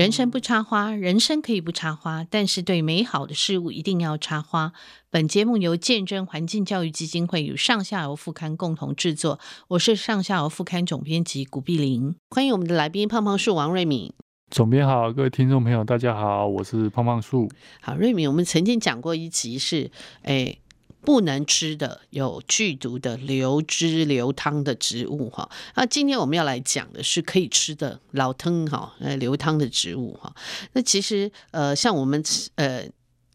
人生不插花，人生可以不插花，但是对美好的事物一定要插花。本节目由见证环境教育基金会与上下游副刊共同制作，我是上下游副刊总编辑古碧玲，欢迎我们的来宾胖胖树王瑞敏。总编好，各位听众朋友，大家好，我是胖胖树。好，瑞敏，我们曾经讲过一集是，哎。不能吃的有剧毒的流汁流汤的植物哈，那今天我们要来讲的是可以吃的老汤哈，呃流汤的植物哈。那其实呃像我们呃。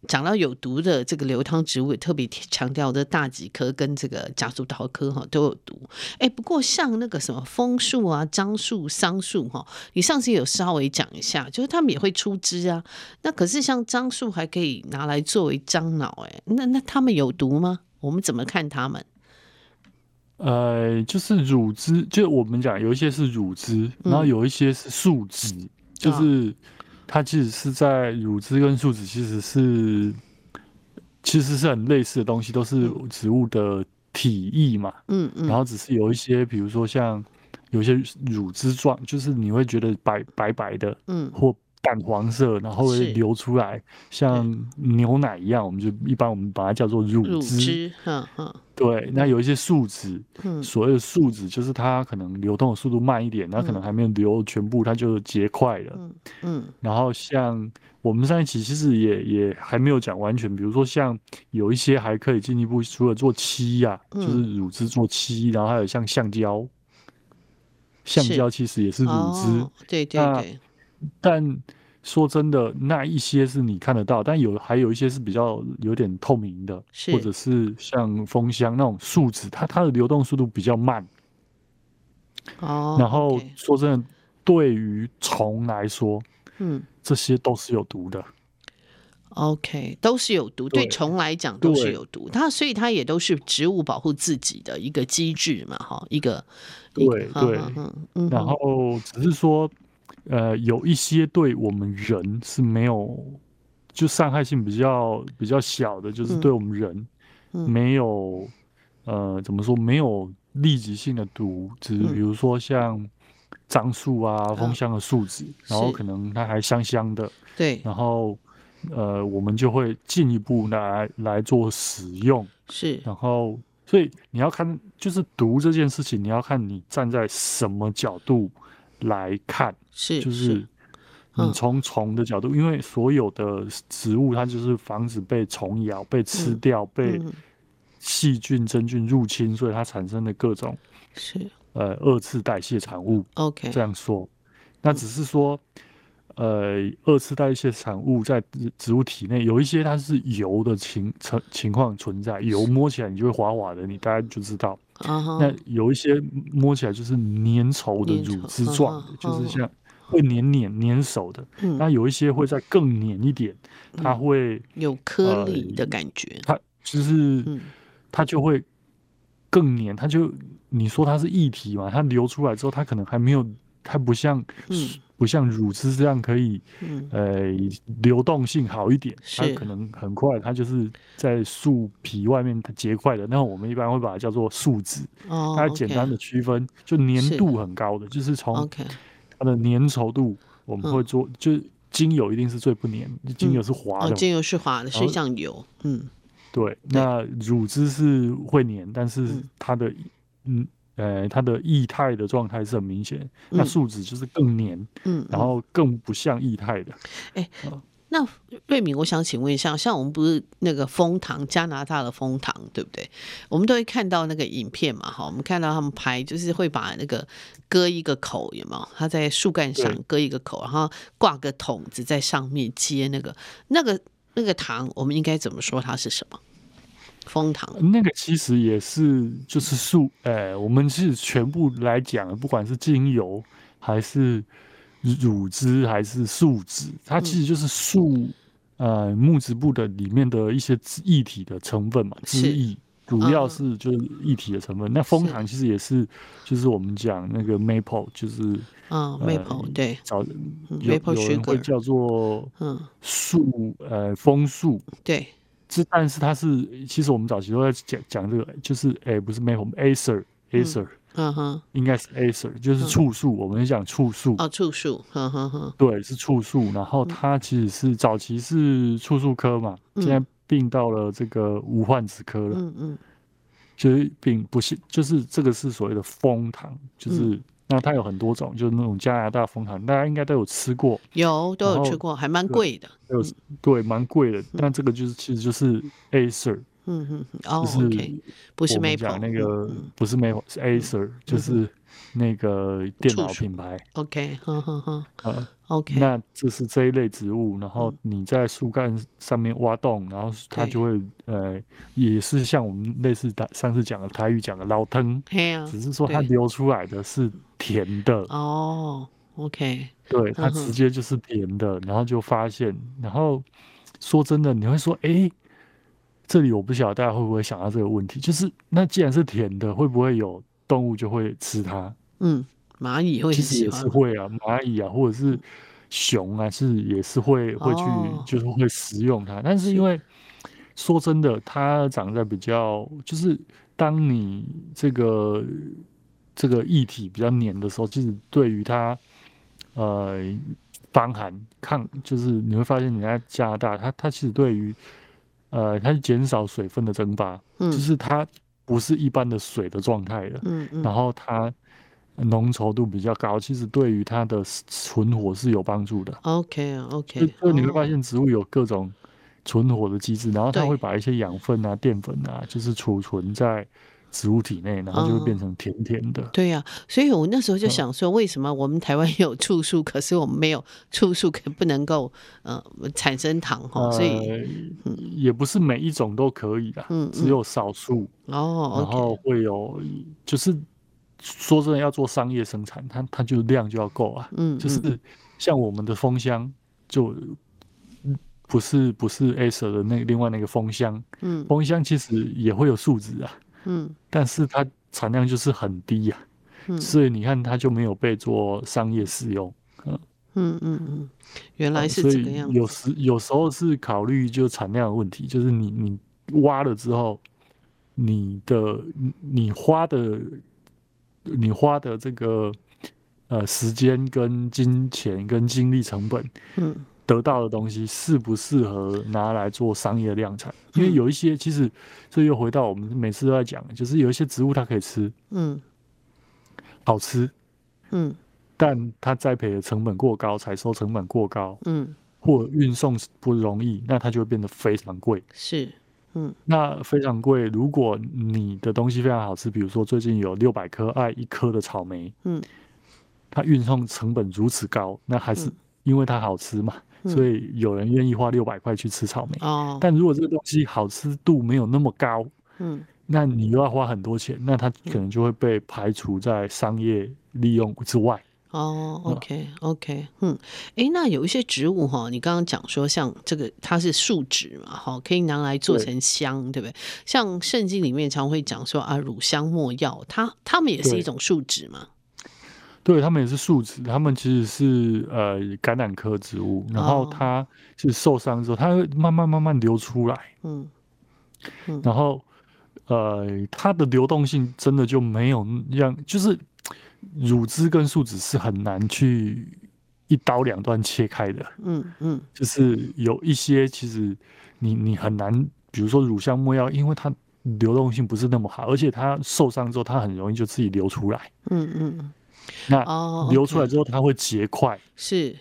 讲到有毒的这个流汤植物，也特别强调的大戟科跟这个夹竹桃科哈都有毒。哎，不过像那个什么枫树啊、樟树、桑树哈，你上次有稍微讲一下，就是他们也会出枝啊。那可是像樟树还可以拿来作为樟脑，哎，那那他们有毒吗？我们怎么看他们？呃，就是乳汁，就我们讲有一些是乳汁，然后有一些是树脂，嗯、就是。它其实是在乳汁跟树脂，其实是其实是很类似的东西，都是植物的体液嘛。嗯嗯。然后只是有一些，比如说像有些乳汁状，就是你会觉得白白白的，嗯，或。淡黄色，然后会流出来，像牛奶一样，我们就一般我们把它叫做乳汁。对。那有一些树脂，嗯，所谓的树脂就是它可能流动的速度慢一点，它可能还没有流全部，它就结块了。嗯嗯。然后像我们上一期其实也也还没有讲完全，比如说像有一些还可以进一步，除了做漆呀，就是乳汁做漆，然后还有像橡胶，橡胶其实也是乳汁。对对对。但说真的，那一些是你看得到，但有还有一些是比较有点透明的，或者是像蜂箱那种树脂，它它的流动速度比较慢。哦。然后说真的，对于虫来说，嗯，这些都是有毒的。OK，都是有毒，对虫来讲都是有毒。它所以它也都是植物保护自己的一个机制嘛，哈，一个。对对。嗯。然后只是说。呃，有一些对我们人是没有，就伤害性比较比较小的，就是对我们人没有，嗯、呃，怎么说没有立即性的毒，只是比如说像樟树啊、枫香的树脂，然后可能它还香香的，对，然后呃，我们就会进一步来来做使用，是，然后所以你要看，就是毒这件事情，你要看你站在什么角度。来看，是就是。你从虫的角度，因为所有的植物它就是防止被虫咬、被吃掉、被细菌、真菌入侵，所以它产生的各种是。呃二次代谢产物。OK，这样说，那只是说呃二次代谢产物在植物体内有一些它是油的情情情况存在，油摸起来你就会滑滑的，你大概就知道。Uh-huh. 那有一些摸起来就是粘稠的乳汁状的，就是像会黏黏黏手的。Uh-huh. 那有一些会再更黏一点，嗯、它会有颗粒的感觉。呃、它就是、嗯、它就会更黏，它就你说它是液体嘛？它流出来之后，它可能还没有，它不像。嗯不像乳汁这样可以，嗯、呃，流动性好一点，它可能很快，它就是在树皮外面结块的。那我们一般会把它叫做树脂。哦，它简单的区分，就粘度很高的，是就是从它的粘稠度，我们会做，嗯、就精油一定是最不粘，精油是滑的，精油是滑的，是像油，嗯，对。那乳汁是会粘，但是它的，嗯。呃，它的液态的状态是很明显，嗯，那树脂就是更黏，嗯，然后更不像液态的。哎，嗯，那瑞敏，我想请问一下，像我们不是那个枫糖，加拿大的枫糖，对不对？我们都会看到那个影片嘛，哈，我们看到他们拍，就是会把那个割一个口，有没有？他在树干上割一个口，然后挂个桶子在上面接那个那个那个糖，我们应该怎么说它是什么？枫糖那个其实也是就是树，呃，我们是全部来讲，不管是精油还是乳汁还是树脂，它其实就是树，呃，木质部的里面的一些液体的成分嘛，汁液，主要是就是液体的成分。那蜂糖其实也是，就是我们讲那个 maple，就是嗯，maple 对，找有有人会叫做嗯。树，呃，枫树。对。是，但是它是，其实我们早期都在讲讲这个，就是，哎、欸，不是 maple，acer，acer，嗯哼，应该是 Acer，就是触素，嗯、我们讲触素。哦，醋素，呵呵呵，对，是触素。然后它其实是早期是触素科嘛，嗯、现在并到了这个无患子科了。嗯嗯，就是并不是，就是这个是所谓的枫糖，就是。嗯那它有很多种，就是那种加拿大枫糖，大家应该都有吃过，有都有吃过，还蛮贵的，有对蛮贵的。但这个就是其实就是 Acer，嗯嗯，哦，OK，不是 m a p l 那个不是没是 Acer，就是那个电脑品牌，OK，呵呵呵。OK，那这是这一类植物，然后你在树干上面挖洞，然后它就会呃，也是像我们类似的上次讲的台语讲的老藤，只是说它流出来的是甜的。哦，OK，对，它直接就是甜的，然后就发现，然后说真的，你会说，哎，这里我不晓得大家会不会想到这个问题，就是那既然是甜的，会不会有动物就会吃它？嗯。蚂蚁会，其实也是会啊，蚂蚁啊，或者是熊啊，是也是会会去，就是会食用它。但是因为说真的，它长在比较，就是当你这个这个液体比较黏的时候，其实对于它呃防寒抗，就是你会发现你在加拿大，它它其实对于呃它是减少水分的蒸发，嗯就是它不是一般的水的状态的，嗯嗯，然后它。浓稠度比较高，其实对于它的存活是有帮助的。OK，OK，就你会发现植物有各种存活的机制，然后它会把一些养分啊、淀粉啊，就是储存在植物体内，然后就会变成甜甜的。对呀，所以我那时候就想说，为什么我们台湾有醋树，可是我们没有醋树，可不能够呃产生糖哈？所以也不是每一种都可以的，嗯，只有少数哦，然后会有就是。说真的，要做商业生产，它它就量就要够啊。嗯，就是像我们的蜂箱，就不是不是 Acer 的那另外那个蜂箱。嗯，蜂箱其实也会有树脂啊。嗯，但是它产量就是很低呀。嗯，所以你看它就没有被做商业使用。嗯嗯嗯嗯，原来是这个样子。有时有时候是考虑就产量的问题，就是你你挖了之后，你的你花的。你花的这个呃时间跟金钱跟精力成本，嗯，得到的东西适不适合拿来做商业量产？因为有一些其实这又回到我们每次都在讲，就是有一些植物它可以吃，嗯，好吃，嗯，但它栽培的成本过高，采收成本过高，嗯，或运送不容易，那它就会变得非常贵，是。嗯，那非常贵。如果你的东西非常好吃，比如说最近有六百颗爱一颗的草莓，嗯，它运送成本如此高，那还是因为它好吃嘛，嗯、所以有人愿意花六百块去吃草莓。哦，但如果这个东西好吃度没有那么高，嗯，那你又要花很多钱，那它可能就会被排除在商业利用之外。哦、oh，OK，OK，okay, okay, 嗯，哎、欸，那有一些植物哈，你刚刚讲说像这个它是树脂嘛，哈，可以拿来做成香，对，对不对？像圣经里面常会讲说啊，乳香没药，它它们也是一种树脂嘛？对，他们也是树脂，他们其实是呃橄榄科植物，然后它是受伤之后，它会慢慢慢慢流出来，嗯，嗯。然后呃，它的流动性真的就没有让，就是。乳汁跟树脂是很难去一刀两断切开的，嗯嗯，就是有一些其实你你很难，比如说乳香没药，因为它流动性不是那么好，而且它受伤之后它很容易就自己流出来，嗯嗯，那流出来之后它会结块，是，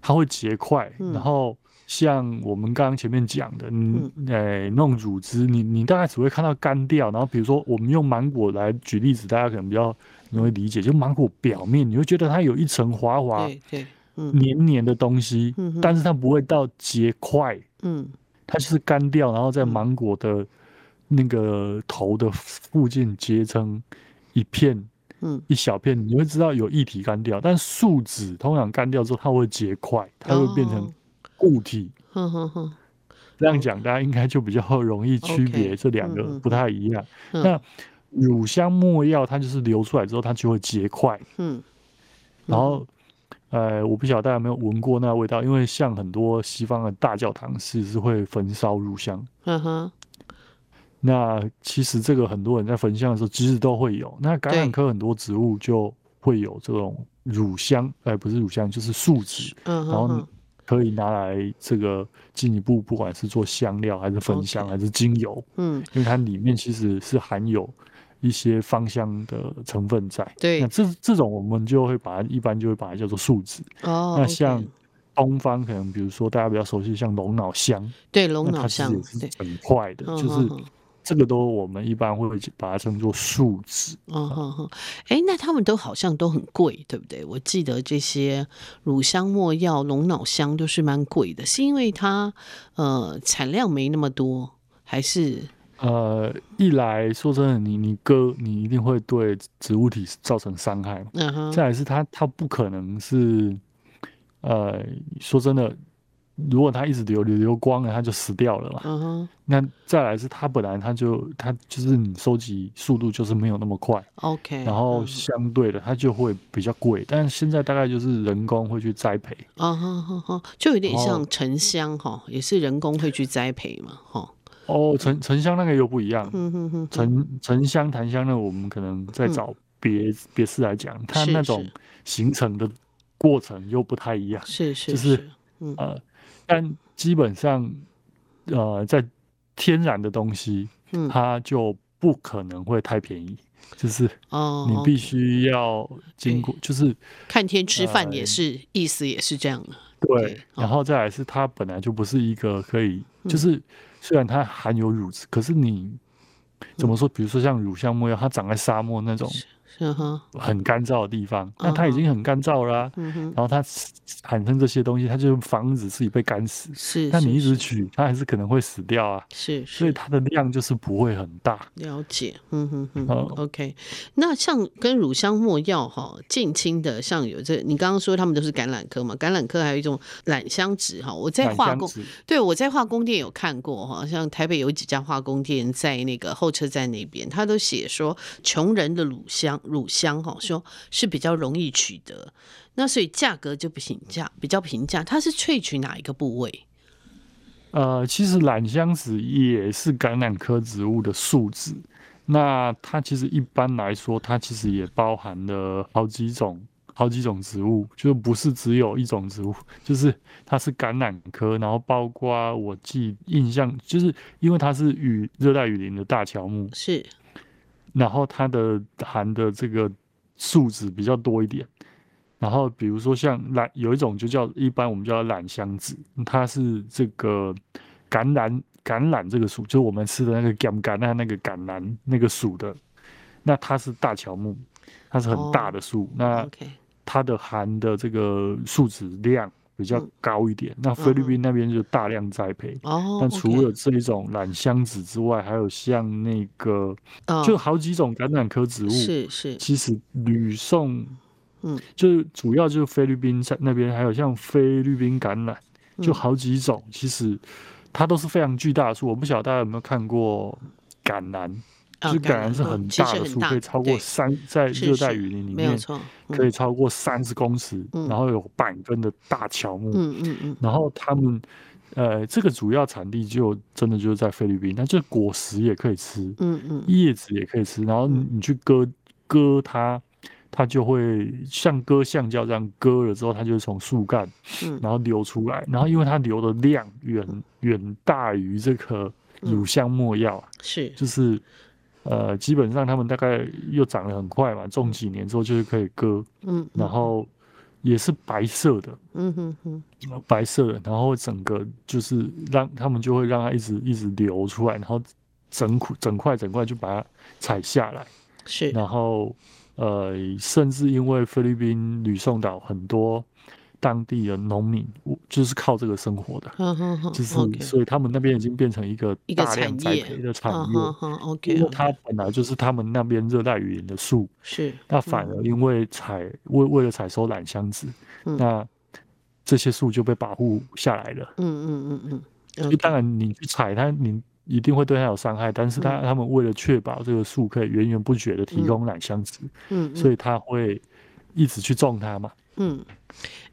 它会结块，然后像我们刚刚前面讲的，嗯，哎，那种乳汁，你你大概只会看到干掉，然后比如说我们用芒果来举例子，大家可能比较。容易理解，就芒果表面，你会觉得它有一层滑滑、黏黏的东西，嗯但是它不会到结块，嗯，它就是干掉，然后在芒果的那个头的附近结成一片，嗯，一小片，你会知道有液体干掉，但树脂通常干掉之后，它会结块，它会变成固体，哼哼哼，这样讲大家应该就比较容易区别这两个不太一样，那。乳香没药，它就是流出来之后，它就会结块。嗯，然后，呃，我不晓得大家有没有闻过那个味道，因为像很多西方的大教堂是是会焚烧乳香。嗯哼，那其实这个很多人在焚香的时候其实都会有。那橄榄科很多植物就会有这种乳香，哎，不是乳香，就是树脂，嗯，然后可以拿来这个进一步，不管是做香料还是焚香还是精油，嗯，因为它里面其实是含有一些芳香的成分在。对，那这这种我们就会把它一般就会把它叫做树脂。哦，那像东方可能比如说大家比较熟悉像龙脑香，对，龙脑香也是整块的，就是。这个都我们一般会把它称作树脂。嗯哼哼，哎，那他们都好像都很贵，对不对？我记得这些乳香、没药、龙脑香都是蛮贵的，是因为它呃产量没那么多，还是？呃，一来说真的，你你割你一定会对植物体造成伤害。嗯哼。再来是它它不可能是，呃，说真的。如果它一直流流流光了，它就死掉了嘛。嗯哼。那再来是它本来它就它就是你收集速度就是没有那么快。OK。然后相对的它就会比较贵，但是现在大概就是人工会去栽培。啊哈哈哈，就有点像沉香哈，也是人工会去栽培嘛哈。哦，沉沉香那个又不一样。嗯哼哼。沉沉香、檀香呢我们可能再找别别事来讲，它那种形成的过程又不太一样。是是。就是呃。但基本上，呃，在天然的东西，嗯，它就不可能会太便宜，就是哦，你必须要经过，就是看天吃饭也是意思也是这样的，对。然后再来是它本来就不是一个可以，就是虽然它含有乳汁，可是你怎么说？比如说像乳香木药，它长在沙漠那种。很干燥的地方，那它已经很干燥了，然后它产生这些东西，它就防止自己被干死。是，但你一直取，它还是可能会死掉啊。是，所以它的量就是不会很大。了解，嗯哼哼。OK，那像跟乳香没药哈近亲的，像有这，你刚刚说他们都是橄榄科嘛？橄榄科还有一种榄香脂哈，我在化工，对，我在化工店有看过哈，像台北有几家化工店在那个候车站那边，他都写说穷人的乳香。乳香哈，说是比较容易取得，那所以价格就不平价，比较平价。它是萃取哪一个部位？呃，其实榄香子也是橄榄科植物的树脂。那它其实一般来说，它其实也包含了好几种、好几种植物，就不是只有一种植物。就是它是橄榄科，然后包括我记印象，就是因为它是雨热带雨林的大乔木，是。然后它的含的这个树脂比较多一点，然后比如说像榄有一种就叫一般我们叫榄香脂，它是这个橄榄橄榄这个属，就是我们吃的那个橄橄那那个橄榄那个属的，那它是大乔木，它是很大的树，哦、那它的含的这个树脂量。比较高一点，嗯、那菲律宾那边就大量栽培。哦，但除了这一种榄香子之外，哦、还有像那个，哦、就好几种橄榄科植物。是是，其实吕宋，嗯，就是主要就是菲律宾在那边，还有像菲律宾橄榄，就好几种。嗯、其实它都是非常巨大的树。我不晓得大家有没有看过橄榄。就感染是很大的树，可以超过三，在热带雨林里面，可以超过三十公尺，然后有百根的大乔木。嗯嗯嗯。然后他们，呃，这个主要产地就真的就是在菲律宾，那这果实也可以吃，嗯嗯，叶子也可以吃。然后你去割割它，它就会像割橡胶这样割了之后，它就从树干，然后流出来。然后因为它流的量远远大于这个乳香没药，是就是。呃，基本上他们大概又长得很快嘛，种几年之后就是可以割，嗯，然后也是白色的，嗯哼哼，白色的，然后整个就是让他们就会让它一直一直流出来，然后整块整块整块就把它采下来，是，然后呃，甚至因为菲律宾吕宋岛很多。当地的农民就是靠这个生活的，就是所以他们那边已经变成一个大量栽培的产业。因为它本来就是他们那边热带雨林的树，是那反而因为采为为了采收榄香子，那这些树就被保护下来了。嗯嗯嗯嗯。所以当然你去采它，你一定会对它有伤害，但是他他们为了确保这个树可以源源不绝的提供榄香子，嗯，所以他会一直去种它嘛。嗯。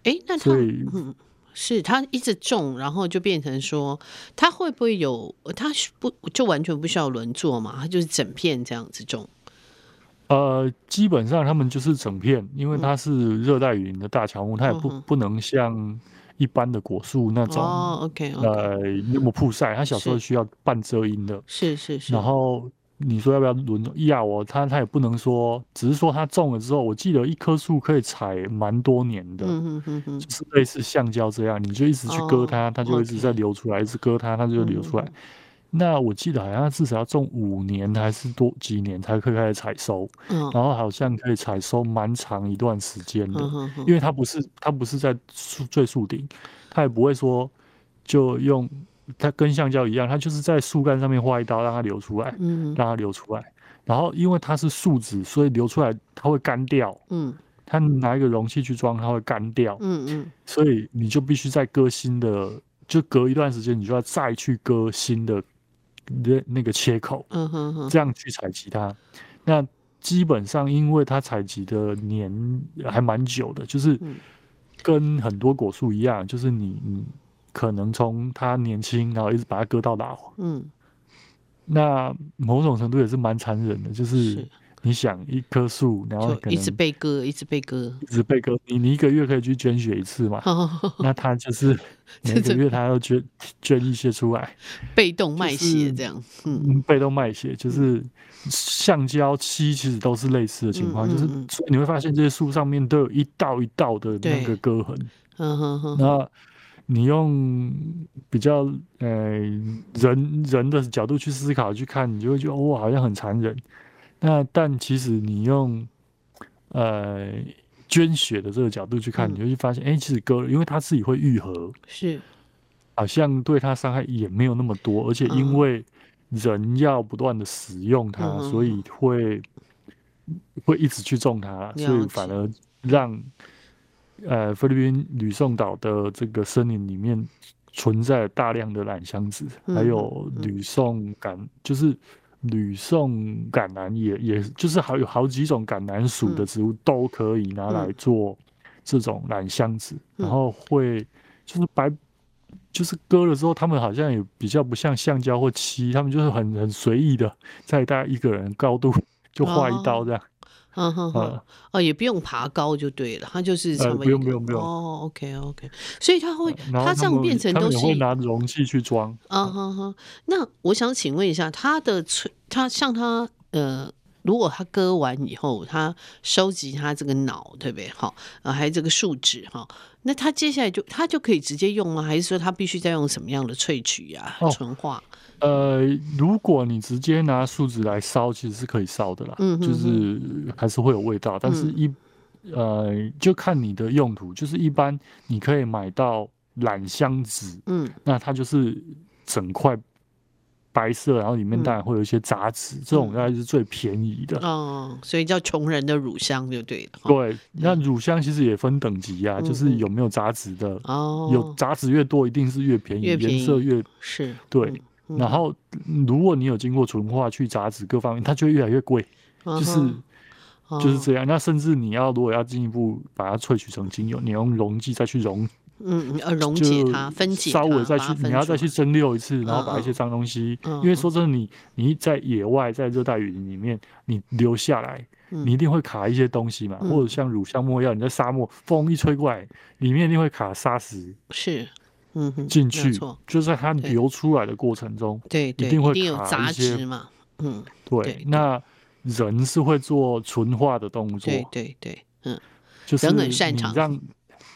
哎，那他，嗯，是他一直种，然后就变成说，他会不会有？他不就完全不需要轮作嘛？他就是整片这样子种。呃，基本上他们就是整片，因为它是热带雨林的大乔木，嗯、它也不不能像一般的果树那种、哦、OK, okay 呃那么曝晒，它小时候需要半遮阴的。是是是。然后你说要不要轮要我？他他也不能说，只是说他种了之后，我记得一棵树可以采蛮多年的，嗯、哼哼哼就是类似橡胶这样，你就一直去割它，哦、它就一直在流出来一直割它，它就流出来。嗯那我记得好像至少要种五年还是多几年才可以开始采收，嗯，然后好像可以采收蛮长一段时间的，嗯，因为它不是它不是在树最树顶，它也不会说就用它跟橡胶一样，它就是在树干上面划一刀让它流出来，嗯，让它流出来，然后因为它是树脂，所以流出来它会干掉，嗯，它拿一个容器去装它会干掉，嗯嗯，所以你就必须再割新的，就隔一段时间你就要再去割新的。那那个切口，嗯哼哼，这样去采集它，那基本上因为它采集的年还蛮久的，就是跟很多果树一样，就是你你可能从他年轻，然后一直把它割到老，嗯，那某种程度也是蛮残忍的，就是。你想一棵树，然后一直被割，一直被割，一直被割。你你一个月可以去捐血一次嘛？那他就是 每个月他要捐捐一些出来，被动卖血这样。嗯，被动卖血就是橡胶漆，其实都是类似的情况，就是你会发现这些树上面都有一道一道的那个割痕。嗯哼哼。那你用比较呃人人的角度去思考去看，你就会觉得哇，好像很残忍。那但其实你用呃捐血的这个角度去看，嗯、你就会发现，哎、欸，其实割了，因为它自己会愈合，是，好像对它伤害也没有那么多，而且因为人要不断的使用它，嗯、所以会会一直去种它，所以反而让呃菲律宾吕宋岛的这个森林里面存在大量的染香子，嗯、还有吕宋橄，就是。吕宋橄榄也也就是好有好几种橄榄属的植物都可以拿来做这种染香子，然后会就是白就是割了之后，他们好像也比较不像橡胶或漆，他们就是很很随意的在大概一个人高度 就划一刀这样。嗯哼哼，哦，也不用爬高就对了，它就是呃，不用不用不用哦，OK OK，所以它会，它这样变成都是会拿容器去装。嗯哼哼，那我想请问一下，它的脆，它像它呃，如果它割完以后，它收集它这个脑，对不对？好，呃，还有这个树脂哈，那它接下来就它就可以直接用吗？还是说它必须再用什么样的萃取呀、啊、纯化？呃，如果你直接拿树脂来烧，其实是可以烧的啦，嗯、哼哼就是还是会有味道。但是一，嗯、呃，就看你的用途，就是一般你可以买到染香纸，嗯，那它就是整块白色，然后里面当然会有一些杂质，嗯、这种应该是最便宜的。哦，所以叫穷人的乳香就对了。对，那乳香其实也分等级啊，嗯、就是有没有杂质的。哦，有杂质越多，一定是越便宜，颜便色越是对。嗯然后，如果你有经过纯化去杂质各方面，它就会越来越贵，就是、uh. 就是这样。那甚至你要如果要进一步把它萃取成精油，你用溶剂再去溶，嗯，呃，溶解它，分解，稍微再去，你要再去蒸馏一次，然后把一些脏东西，uh. 因为说真的，你你在野外在热带雨林里面，你留下来，你一定会卡一些东西嘛，uh. 或者像乳香没药，你在沙漠风一吹过来，里面一定会卡沙石，是。嗯哼，进去就在它流出来的过程中，对，一定会有杂质嘛。嗯，对。那人是会做纯化的动作，对对对，嗯，就是人很擅长。让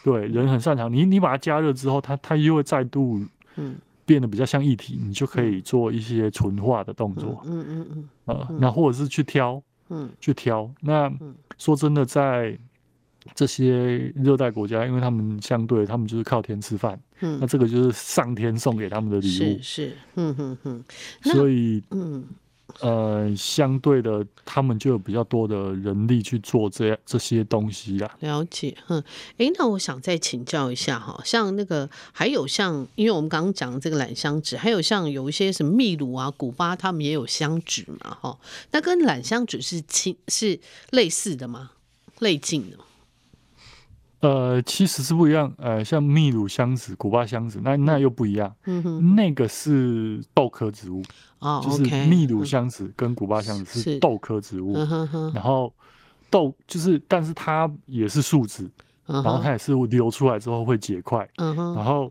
对人很擅长，你你把它加热之后，它它又会再度嗯。变得比较像液体，你就可以做一些纯化的动作。嗯嗯嗯，呃，那或者是去挑，嗯，去挑。那说真的，在这些热带国家，因为他们相对，他们就是靠天吃饭，嗯，那这个就是上天送给他们的礼物，是是，嗯嗯嗯，所以，嗯，呃，相对的，他们就有比较多的人力去做这样这些东西啦。了解，嗯，哎，那我想再请教一下哈，像那个还有像，因为我们刚刚讲的这个榄香脂，还有像有一些什么秘鲁啊、古巴，他们也有香脂嘛，哈，那跟榄香脂是亲是类似的吗？类近的吗？呃，其实是不一样。呃，像秘鲁香子、古巴香子，那那又不一样。嗯哼，那个是豆科植物。哦，就是秘鲁香子跟古巴香子是豆科植物。嗯哼哼。然后豆就是，但是它也是树脂，然后它也是流出来之后会结块。嗯哼。然后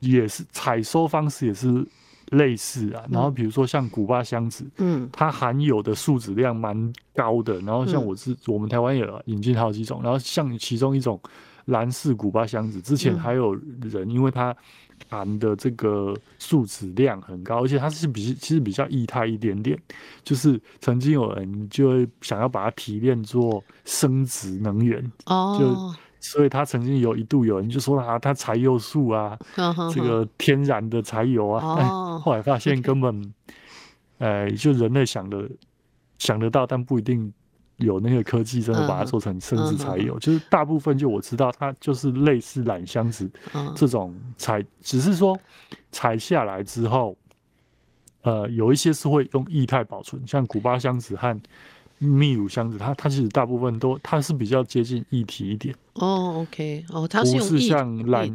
也是采收方式也是。类似啊，然后比如说像古巴香子，嗯，它含有的树脂量蛮高的。然后像我是、嗯、我们台湾也引进好几种，然后像其中一种蓝氏古巴香子，之前还有人因为它含的这个树脂量很高，而且它是比其实比较液态一点点，就是曾经有人就会想要把它提炼做生殖能源哦，就。所以他曾经有一度有人就说啊，他柴油树啊，这个天然的柴油啊，但 后来发现根本，呃，就人类想的想得到，但不一定有那个科技真的把它做成甚至柴油。就是大部分就我知道，它就是类似榄香子这种采，只是说采下来之后，呃，有一些是会用液态保存，像古巴香子和。秘鲁箱子，它它其实大部分都它是比较接近液体一点。哦，OK 哦，它是不是像蓝？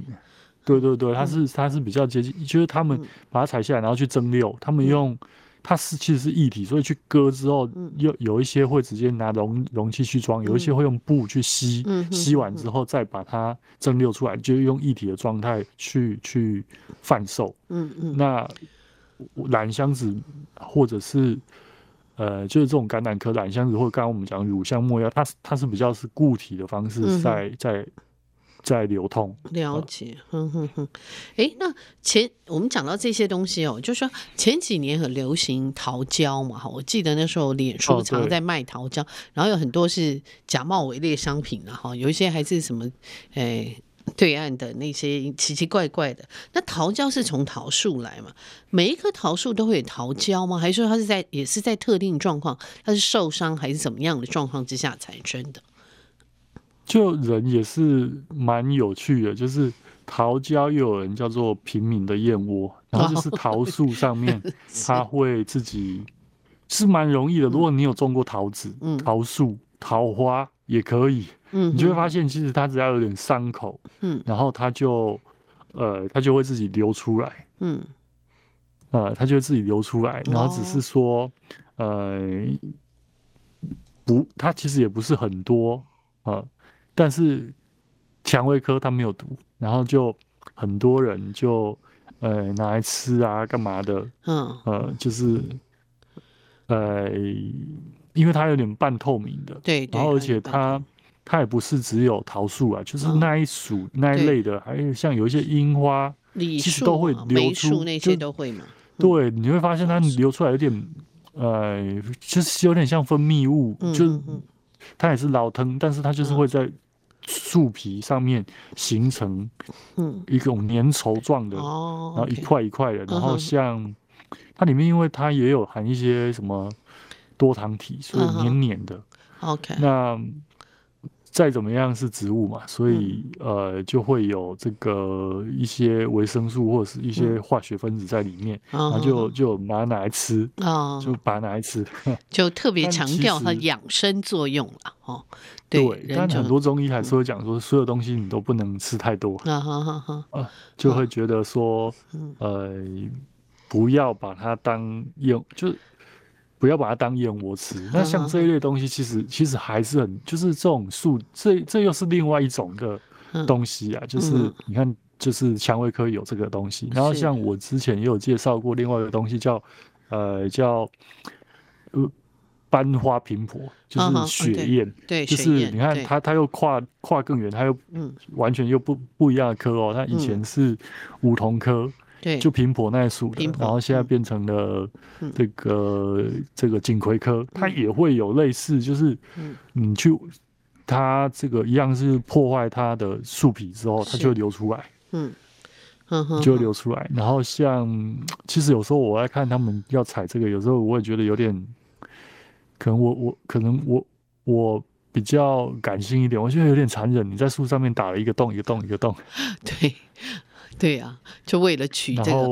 对对对，它是它是比较接近，就是他们把它采下来，然后去蒸馏，他们用它是其实是液体，所以去割之后，有有一些会直接拿容容器去装，有一些会用布去吸，吸完之后再把它蒸馏出来，就用液体的状态去去贩售。嗯嗯，那蓝箱子或者是。呃，就是这种橄榄科榄香子，或者刚刚我们讲乳香没药，它是它是比较是固体的方式在、嗯、在在流通。了解，哼哼哼。哎、欸，那前我们讲到这些东西哦，就是说前几年很流行桃胶嘛，哈，我记得那时候脸书常在卖桃胶，哦、然后有很多是假冒伪劣商品的哈，有一些还是什么，哎、欸。对岸的那些奇奇怪怪的，那桃胶是从桃树来嘛？每一棵桃树都会有桃胶吗？还是说它是在也是在特定状况，它是受伤还是怎么样的状况之下产生的？就人也是蛮有趣的，就是桃胶又有人叫做平民的燕窝，然后就是桃树上面 它会自己是蛮容易的。如果你有种过桃子、桃树、桃花也可以。嗯，你就会发现，其实它只要有点伤口，嗯，然后它就，呃，它就会自己流出来，嗯，呃，它就会自己流出来，然后只是说，呃，不，它其实也不是很多，啊、呃，但是蔷薇科它没有毒，然后就很多人就，呃，拿来吃啊，干嘛的，嗯，呃，就是，呃，因为它有点半透明的，对，然后而且它。它也不是只有桃树啊，就是那一属、哦、那一类的，还有像有一些樱花，其实都会流出那些都会嘛。对，你会发现它流出来有点，呃，就是有点像分泌物，嗯、就是它也是老藤，但是它就是会在树皮上面形成一种粘稠状的，嗯、然后一块一块的，然后像它里面因为它也有含一些什么多糖体，所以黏黏的。OK，那。再怎么样是植物嘛，所以、嗯、呃就会有这个一些维生素或者是一些化学分子在里面，嗯、然后就就把它拿来吃，哦、就把它拿来吃，就特别强调它养生作用了哦。对，对但很多中医还是会讲说，所有东西你都不能吃太多，啊哈哈哈，就会觉得说，嗯、呃，不要把它当用就。不要把它当燕窝吃。那像这一类东西，其实其实还是很，就是这种树，这这又是另外一种的东西啊。就是你看，就是蔷薇科有这个东西。然后像我之前也有介绍过另外一个东西，叫呃叫呃斑花平婆，就是雪燕。对，就是你看它它又跨跨更远，它又完全又不不一样的科哦。它以前是梧桐科。对，就平婆那属的，然后现在变成了这个这个锦葵科，它也会有类似，就是你去它这个一样是破坏它的树皮之后，它就会流出来，嗯，就会流出来。然后像其实有时候我在看他们要采这个，有时候我也觉得有点，可能我我可能我我比较感性一点，我觉得有点残忍。你在树上面打了一个洞，一个洞，一个洞，对。对啊，就为了取这个，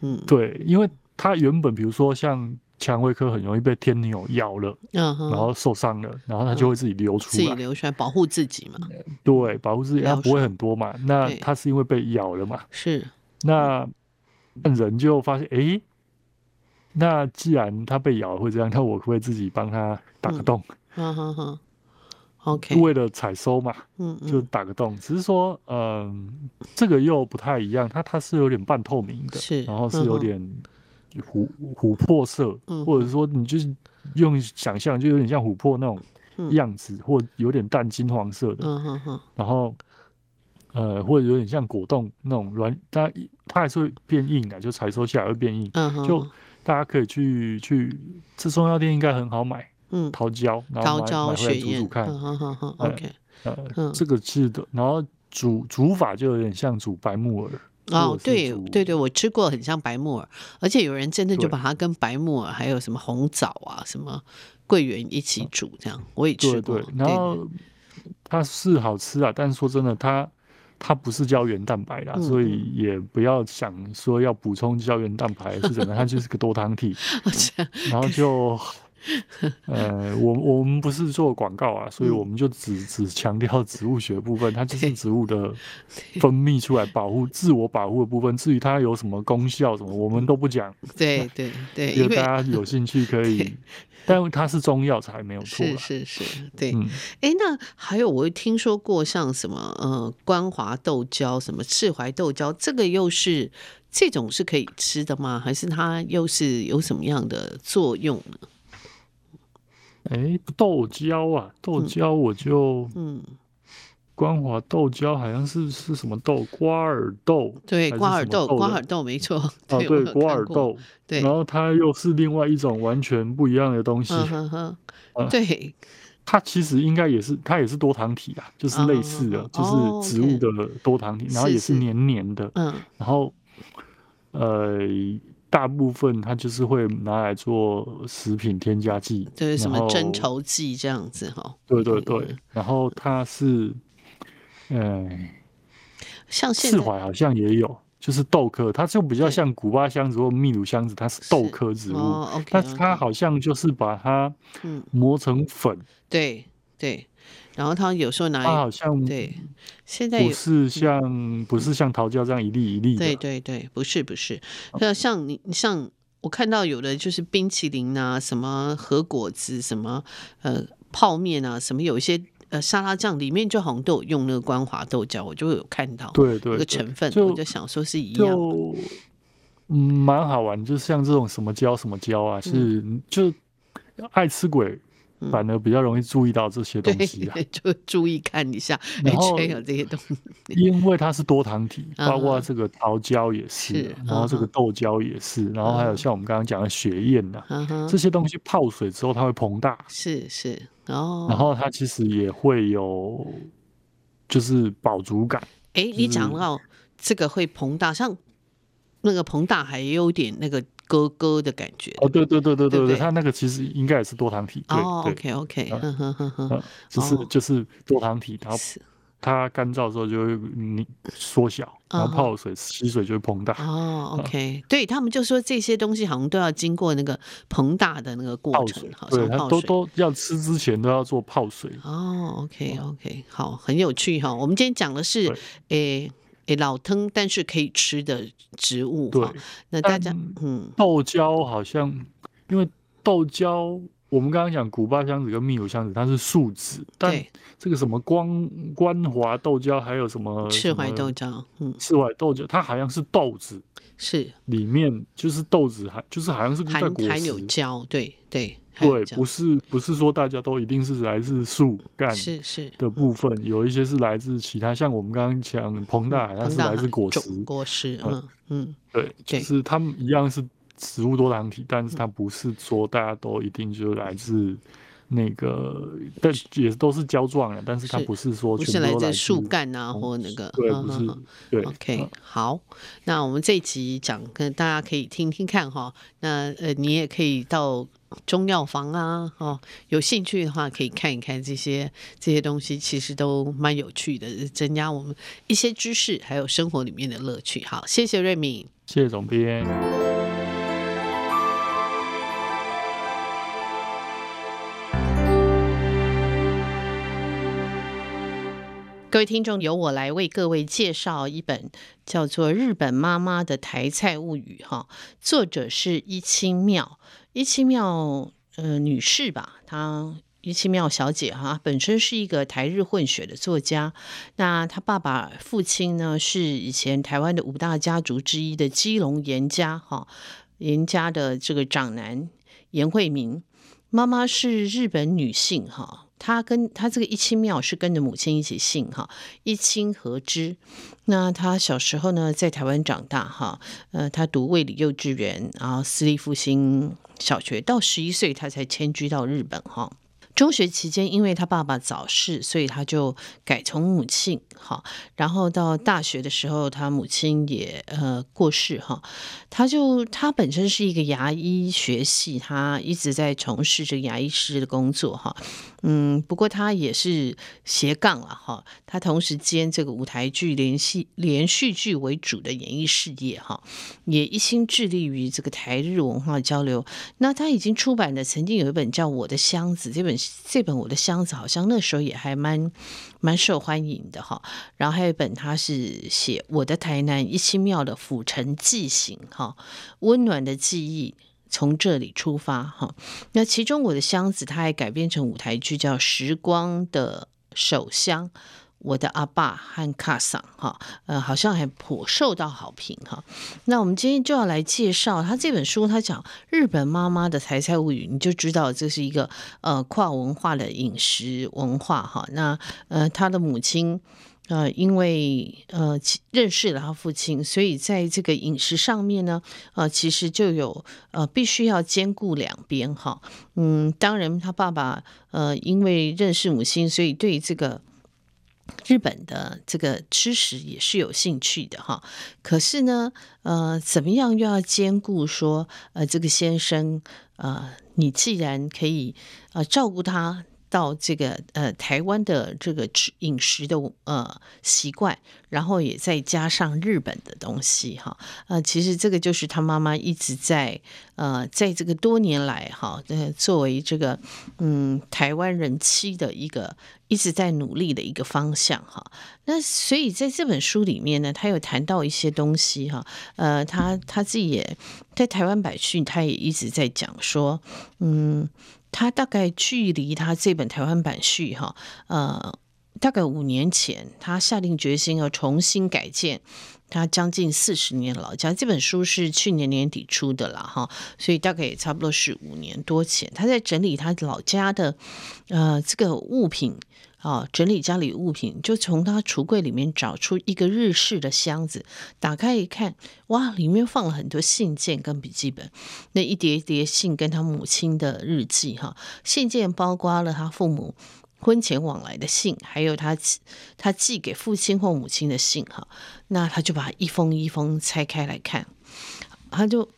嗯，对，因为它原本比如说像蔷薇科很容易被天牛咬了，嗯，然后受伤了，然后它就会自己流出来，自己流出来保护自己嘛。对，保护自己，它不会很多嘛。那对它是因为被咬了嘛？是，那那人就发现，诶，那既然它被咬了会这样，那我可不可以自己帮它打个洞？嗯哼哼，OK，为了采收嘛，嗯嗯，就打个洞。只是说，嗯，这个又不太一样，它它是有点半透明的，是然后是有点琥琥珀色，嗯或者说你就是用想象，就有点像琥珀那种样子，或有点淡金黄色的，嗯哼哼，然后。呃，或者有点像果冻那种软，它它还是会变硬的，就采收下来会变硬。嗯哼，就大家可以去去，这中药店应该很好买。嗯，桃胶，然后买桃胶买回来煮煮看。嗯哼哼哼，OK。这个是的，然后煮煮法就有点像煮白木耳。哦，对对对，我吃过，很像白木耳，而且有人真的就把它跟白木耳还有什么红枣啊、什么桂圆一起煮，这样我也吃过。对对，然后它是好吃啊，但是说真的，它。它不是胶原蛋白啦，嗯、所以也不要想说要补充胶原蛋白是怎么，它就是个多糖 体。然后就，呃，我我们不是做广告啊，所以我们就只只强调植物学部分，它就是植物的分泌出来保护自我保护的部分。至于它有什么功效什么，我们都不讲。对对对，因为大家有兴趣可以。但它是中药材没有错，是是是，对。哎、嗯，那还有我听说过像什么呃关华豆胶、什么赤淮豆胶，这个又是这种是可以吃的吗？还是它又是有什么样的作用呢？哎，豆胶啊，豆胶我就嗯。嗯关华豆胶好像是是什么豆？瓜尔豆，对，瓜尔豆，瓜尔豆没错。哦，对，瓜尔豆。对，然后它又是另外一种完全不一样的东西。嗯哼哼。对，它其实应该也是，它也是多糖体啊，就是类似的，就是植物的多糖体，然后也是黏黏的。嗯。然后，呃，大部分它就是会拿来做食品添加剂，对，什么增稠剂这样子哈。对对对，然后它是。嗯，像四淮好像也有，就是豆科，它就比较像古巴香子或秘鲁香子，它是豆科植物，哦，OK，但是它好像就是把它磨成粉，对对，然后他有时候拿，它好像对，现在不是像不是像桃胶这样一粒一粒的，对对对，不是不是，像像你像我看到有的就是冰淇淋啊，什么和果子，什么呃泡面啊，什么有一些。呃，沙拉酱里面就好像都有用那个光滑豆胶，我就会有看到，对对，那个成分，就我就想说是一样，嗯，蛮好玩，就像这种什么胶什么胶啊，是就爱吃鬼反而比较容易注意到这些东西，就注意看一下，然后有这些东西，因为它是多糖体，包括这个桃胶也是，然后这个豆胶也是，然后还有像我们刚刚讲的雪燕呐，这些东西泡水之后它会膨大，是是。哦，然后它其实也会有，就是饱足感。哎，你讲到这个会膨大，像那个膨大还有点那个咯咯的感觉。哦，对对对对对对，它那个其实应该也是多糖体。哦，OK OK，嗯哼哼哼，就是就是多糖体，然后。它干燥之后就会你缩小，然后泡水吸水就会膨大。哦，OK，对他们就说这些东西好像都要经过那个膨大的那个过程，好像对，都都要吃之前都要做泡水。哦，OK OK，好，很有趣哈。我们今天讲的是诶诶老汤，但是可以吃的植物。哈，那大家嗯，豆胶好像因为豆胶。我们刚刚讲古巴香子跟秘鲁香子，它是树脂，但这个什么光光滑豆胶，还有什么赤淮豆胶，嗯，赤淮豆胶，它好像是豆子，是里面就是豆子，还就是好像是在果实含有胶，对对对，不是不是说大家都一定是来自树干是是的部分，有一些是来自其他，像我们刚刚讲膨大海，它是来自果实果实，嗯嗯，对，就是它们一样是。植物多糖体，但是它不是说大家都一定就来自那个，但也都是胶状的，但是它不是说全是来自树干啊，或那个，对，不是，对。OK，好，那我们这一集讲，跟大家可以听听看哈。那呃，你也可以到中药房啊，哦，有兴趣的话可以看一看这些这些东西，其实都蛮有趣的，增加我们一些知识，还有生活里面的乐趣。好，谢谢瑞敏，谢谢总编。各位听众，由我来为各位介绍一本叫做《日本妈妈的台菜物语》哈，作者是伊清妙，伊清妙呃女士吧，她伊清妙小姐哈，本身是一个台日混血的作家。那她爸爸父亲呢，是以前台湾的五大家族之一的基隆严家哈，严家的这个长男严惠明，妈妈是日本女性哈。他跟他这个一清庙是跟着母亲一起姓哈，一清和之。那他小时候呢，在台湾长大哈，呃，他读卫理幼稚园，然后私立复兴小学，到十一岁他才迁居到日本哈。中学期间，因为他爸爸早逝，所以他就改从母亲哈。然后到大学的时候，他母亲也呃过世哈。他就他本身是一个牙医学系，他一直在从事这个牙医师的工作哈。嗯，不过他也是斜杠了哈。他同时兼这个舞台剧连续连续剧为主的演艺事业哈，也一心致力于这个台日文化交流。那他已经出版的曾经有一本叫《我的箱子》这本。这本我的箱子好像那时候也还蛮蛮受欢迎的哈，然后还有一本他是写我的台南伊清妙的府城记行哈，温暖的记忆从这里出发哈，那其中我的箱子它还改编成舞台剧叫《时光的手箱》。我的阿爸和卡桑哈，呃，好像还颇受到好评哈。那我们今天就要来介绍他这本书，他讲日本妈妈的台菜物语，你就知道这是一个呃跨文化的饮食文化哈。那呃，他的母亲呃，因为呃认识了他父亲，所以在这个饮食上面呢，呃，其实就有呃必须要兼顾两边哈。嗯，当然他爸爸呃因为认识母亲，所以对这个。日本的这个吃食也是有兴趣的哈，可是呢，呃，怎么样又要兼顾说，呃，这个先生，呃，你既然可以呃照顾他。到这个呃台湾的这个吃饮食的呃习惯，然后也再加上日本的东西哈，呃其实这个就是他妈妈一直在呃在这个多年来哈，呃作为这个嗯台湾人妻的一个一直在努力的一个方向哈。那所以在这本书里面呢，他有谈到一些东西哈，呃他他自己也在台湾百讯，他也一直在讲说嗯。他大概距离他这本台湾版序哈，呃，大概五年前，他下定决心要重新改建他将近四十年老家。这本书是去年年底出的啦哈，所以大概也差不多是五年多前，他在整理他老家的呃这个物品。啊，整理家里物品，就从他橱柜里面找出一个日式的箱子，打开一看，哇，里面放了很多信件跟笔记本，那一叠一叠信跟他母亲的日记，哈，信件包括了他父母婚前往来的信，还有他他寄给父亲或母亲的信，哈，那他就把一封一封拆开来看，他就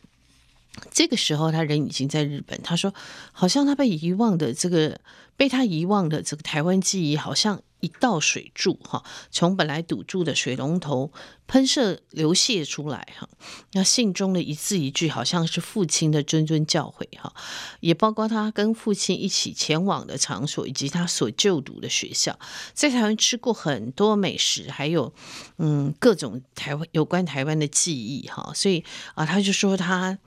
这个时候他人已经在日本，他说，好像他被遗忘的这个。被他遗忘的这个台湾记忆，好像一道水柱哈，从本来堵住的水龙头喷射流泻出来哈。那信中的一字一句，好像是父亲的谆谆教诲哈，也包括他跟父亲一起前往的场所，以及他所就读的学校，在台湾吃过很多美食，还有嗯各种台湾有关台湾的记忆哈。所以啊，他就说他。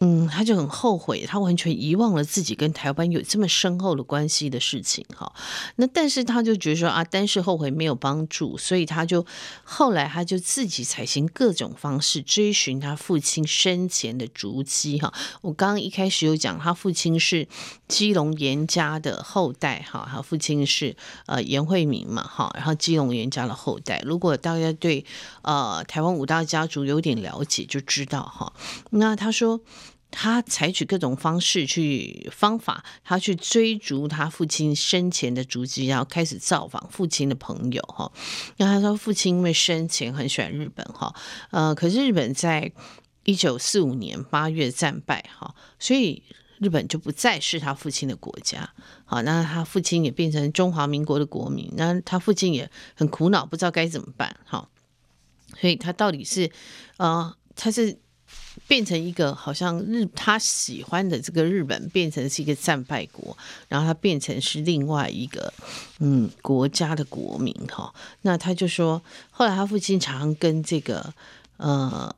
嗯，他就很后悔，他完全遗忘了自己跟台湾有这么深厚的关系的事情哈。那但是他就觉得说啊，单是后悔没有帮助，所以他就后来他就自己采行各种方式追寻他父亲生前的足迹哈。我刚刚一开始有讲，他父亲是基隆严家的后代哈，他父亲是呃严惠民嘛哈，然后基隆严家的后代。如果大家对呃台湾五大家族有点了解，就知道哈。那他说。他采取各种方式去方法，他去追逐他父亲生前的足迹，然后开始造访父亲的朋友哈。那他说，父亲因为生前很喜欢日本哈，呃，可是日本在一九四五年八月战败哈，所以日本就不再是他父亲的国家。好，那他父亲也变成中华民国的国民，那他父亲也很苦恼，不知道该怎么办哈。所以他到底是呃，他是。变成一个好像日他喜欢的这个日本变成是一个战败国，然后他变成是另外一个嗯国家的国民哈。那他就说，后来他父亲常常跟这个呃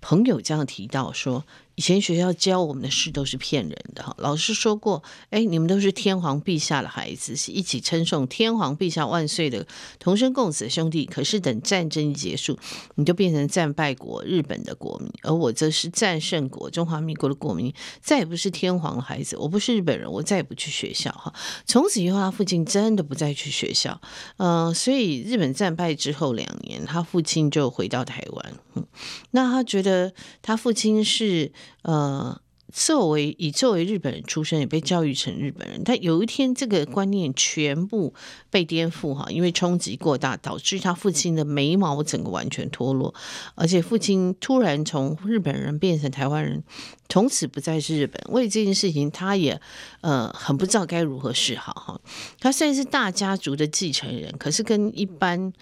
朋友这样提到说。以前学校教我们的事都是骗人的哈，老师说过，哎，你们都是天皇陛下的孩子，是一起称颂天皇陛下万岁的同生共死的兄弟。可是等战争一结束，你就变成战败国日本的国民，而我则是战胜国中华民国的国民，再也不是天皇的孩子。我不是日本人，我再也不去学校哈。从此以后，他父亲真的不再去学校。呃，所以日本战败之后两年，他父亲就回到台湾。嗯，那他觉得他父亲是。呃，作为以作为日本人出生，也被教育成日本人，但有一天这个观念全部被颠覆哈，因为冲击过大，导致他父亲的眉毛整个完全脱落，而且父亲突然从日本人变成台湾人，从此不再是日本。为这件事情，他也呃很不知道该如何是好哈。他虽然是大家族的继承人，可是跟一般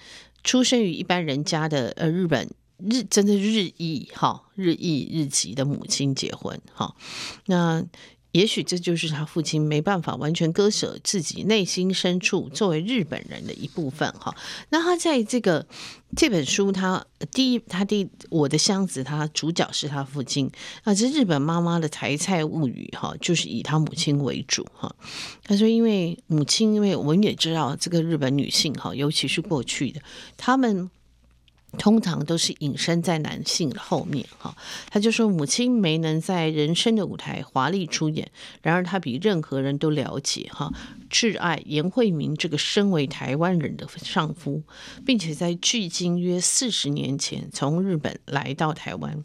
出生于一般人家的呃日本。日真的日益哈，日益日籍的母亲结婚哈，那也许这就是他父亲没办法完全割舍自己内心深处作为日本人的一部分哈。那他在这个这本书，他第一，他第我的箱子，他主角是他父亲啊，这日本妈妈的台菜物语哈，就是以他母亲为主哈。他说，因为母亲，因为我们也知道这个日本女性哈，尤其是过去的他们。通常都是隐身在男性的后面，哈，他就说母亲没能在人生的舞台华丽出演，然而他比任何人都了解，哈，挚爱严惠明这个身为台湾人的丈夫，并且在距今约四十年前从日本来到台湾。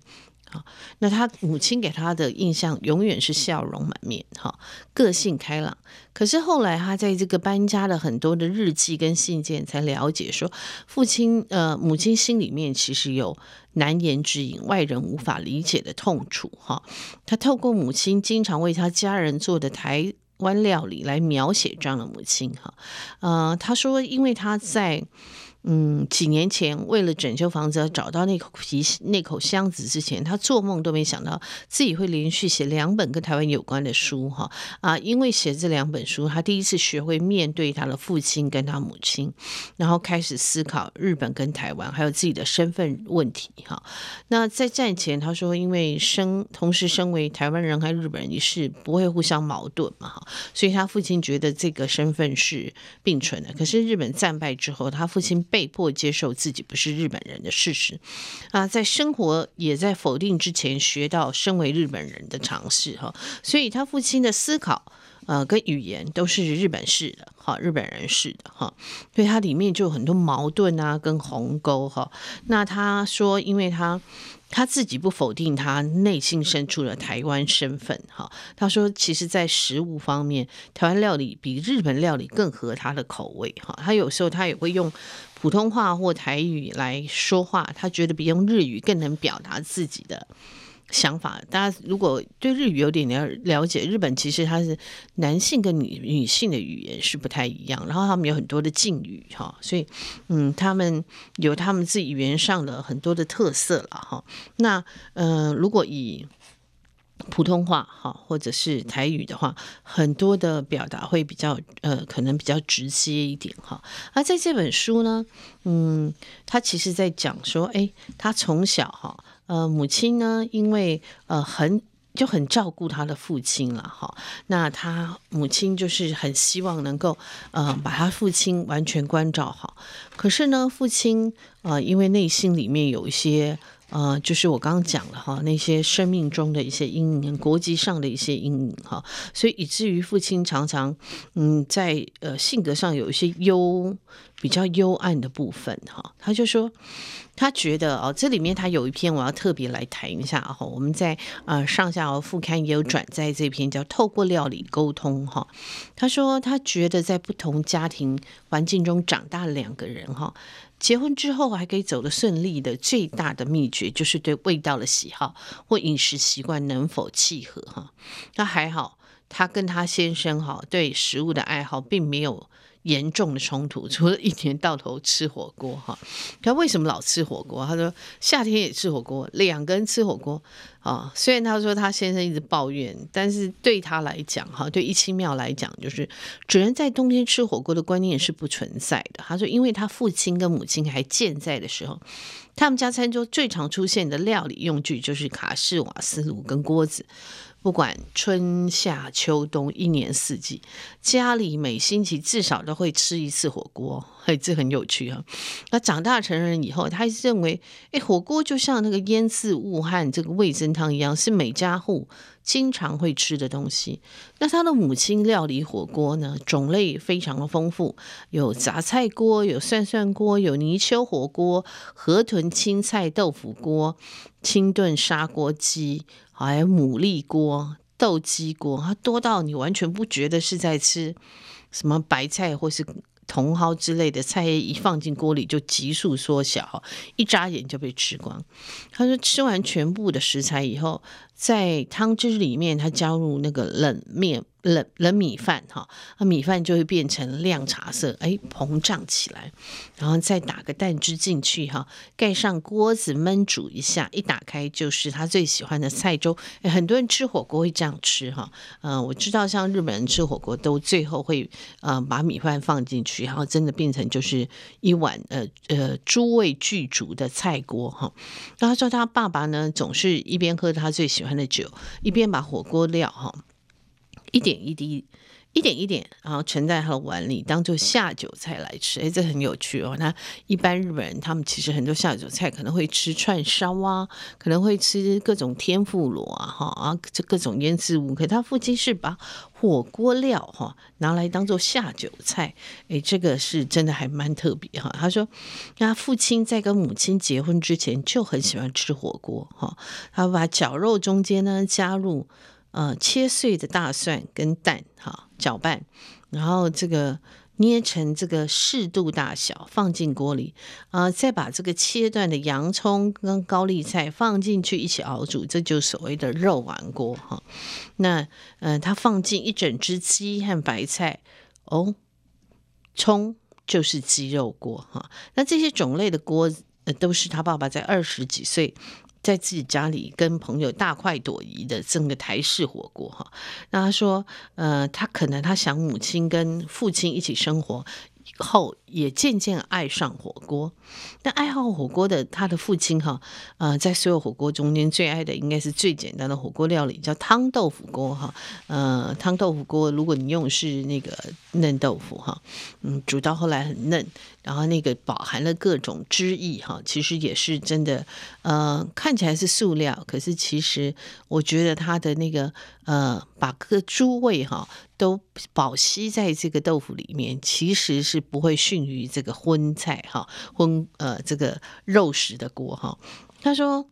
那他母亲给他的印象永远是笑容满面，哈，个性开朗。可是后来他在这个搬家的很多的日记跟信件，才了解说，父亲呃母亲心里面其实有难言之隐，外人无法理解的痛楚，哈。他透过母亲经常为他家人做的台湾料理来描写这样的母亲，哈。呃，他说，因为他在。嗯，几年前为了拯救房子，找到那口皮那口箱子之前，他做梦都没想到自己会连续写两本跟台湾有关的书哈啊！因为写这两本书，他第一次学会面对他的父亲跟他母亲，然后开始思考日本跟台湾还有自己的身份问题哈。那在战前，他说因为生同时身为台湾人和日本人，也是不会互相矛盾嘛哈，所以他父亲觉得这个身份是并存的。可是日本战败之后，他父亲。被迫接受自己不是日本人的事实啊，在生活也在否定之前学到身为日本人的尝试哈，所以他父亲的思考呃跟语言都是日本式的哈，日本人式的哈，所以他里面就有很多矛盾啊跟鸿沟哈。那他说，因为他。他自己不否定他内心深处的台湾身份，哈。他说，其实，在食物方面，台湾料理比日本料理更合他的口味，哈。他有时候他也会用普通话或台语来说话，他觉得比用日语更能表达自己的。想法，大家如果对日语有点了了解，日本其实它是男性跟女女性的语言是不太一样，然后他们有很多的敬语哈，所以嗯，他们有他们自己语言上的很多的特色了哈。那嗯、如果以普通话哈或者是台语的话，很多的表达会比较呃，可能比较直接一点哈。而在这本书呢，嗯，他其实在讲说，哎，他从小哈。呃，母亲呢，因为呃很就很照顾他的父亲了哈。那他母亲就是很希望能够呃把他父亲完全关照好。可是呢，父亲呃因为内心里面有一些呃，就是我刚刚讲了哈，那些生命中的一些阴影，国籍上的一些阴影哈，所以以至于父亲常常嗯在呃性格上有一些幽比较幽暗的部分哈。他就说。他觉得哦，这里面他有一篇我要特别来谈一下哈。我们在呃上下游副刊也有转载这篇叫《透过料理沟通》哈。他说他觉得在不同家庭环境中长大的两个人哈，结婚之后还可以走得顺利的最大的秘诀就是对味道的喜好或饮食习惯能否契合哈。那还好，他跟他先生哈对食物的爱好并没有。严重的冲突，除了一年到头吃火锅哈。他为什么老吃火锅？他说夏天也吃火锅，两个人吃火锅啊。虽然他说他先生一直抱怨，但是对他来讲哈，对一清庙来讲，就是只能在冬天吃火锅的观念是不存在的。他说，因为他父亲跟母亲还健在的时候，他们家餐桌最常出现的料理用具就是卡式瓦斯炉跟锅子。不管春夏秋冬，一年四季，家里每星期至少都会吃一次火锅，嘿，这很有趣啊。那长大成人以后，他还是认为，哎，火锅就像那个腌渍物和这个味噌汤一样，是每家户经常会吃的东西。那他的母亲料理火锅呢，种类非常的丰富，有杂菜锅，有涮涮锅，有泥鳅火锅、河豚青菜豆腐锅、清炖砂锅鸡。还有牡蛎锅、豆鸡锅，它多到你完全不觉得是在吃什么白菜或是茼蒿之类的菜，一放进锅里就急速缩小，一眨眼就被吃光。他说吃完全部的食材以后，在汤汁里面他加入那个冷面。冷冷米饭哈，那米饭就会变成亮茶色，哎，膨胀起来，然后再打个蛋汁进去哈，盖上锅子焖煮一下，一打开就是他最喜欢的菜粥。很多人吃火锅会这样吃哈，嗯、呃，我知道像日本人吃火锅都最后会呃把米饭放进去，然后真的变成就是一碗呃呃诸味俱足的菜锅哈。那他说他爸爸呢总是一边喝他最喜欢的酒，一边把火锅料哈。一点一滴，一点一点，然后盛在他的碗里，当做下酒菜来吃。哎，这很有趣哦。那一般日本人，他们其实很多下酒菜可能会吃串烧啊，可能会吃各种天妇罗啊，哈啊，这各种腌制物。可他父亲是把火锅料哈拿来当做下酒菜。哎，这个是真的还蛮特别哈。他说，他父亲在跟母亲结婚之前就很喜欢吃火锅哈，他把绞肉中间呢加入。呃，切碎的大蒜跟蛋，哈，搅拌，然后这个捏成这个适度大小，放进锅里，啊、再把这个切断的洋葱跟高丽菜放进去一起熬煮，这就所谓的肉丸锅，哈。那，嗯、呃，他放进一整只鸡和白菜，哦，葱就是鸡肉锅，哈。那这些种类的锅，都是他爸爸在二十几岁。在自己家里跟朋友大快朵颐的整个台式火锅哈，那他说，呃，他可能他想母亲跟父亲一起生活。后也渐渐爱上火锅，那爱好火锅的他的父亲哈，呃，在所有火锅中间最爱的应该是最简单的火锅料理，叫汤豆腐锅哈。呃，汤豆腐锅如果你用是那个嫩豆腐哈，嗯，煮到后来很嫩，然后那个饱含了各种汁液哈，其实也是真的，呃，看起来是塑料，可是其实我觉得它的那个呃，把各诸味哈。都保吸在这个豆腐里面，其实是不会逊于这个荤菜哈，荤呃这个肉食的锅哈。他说，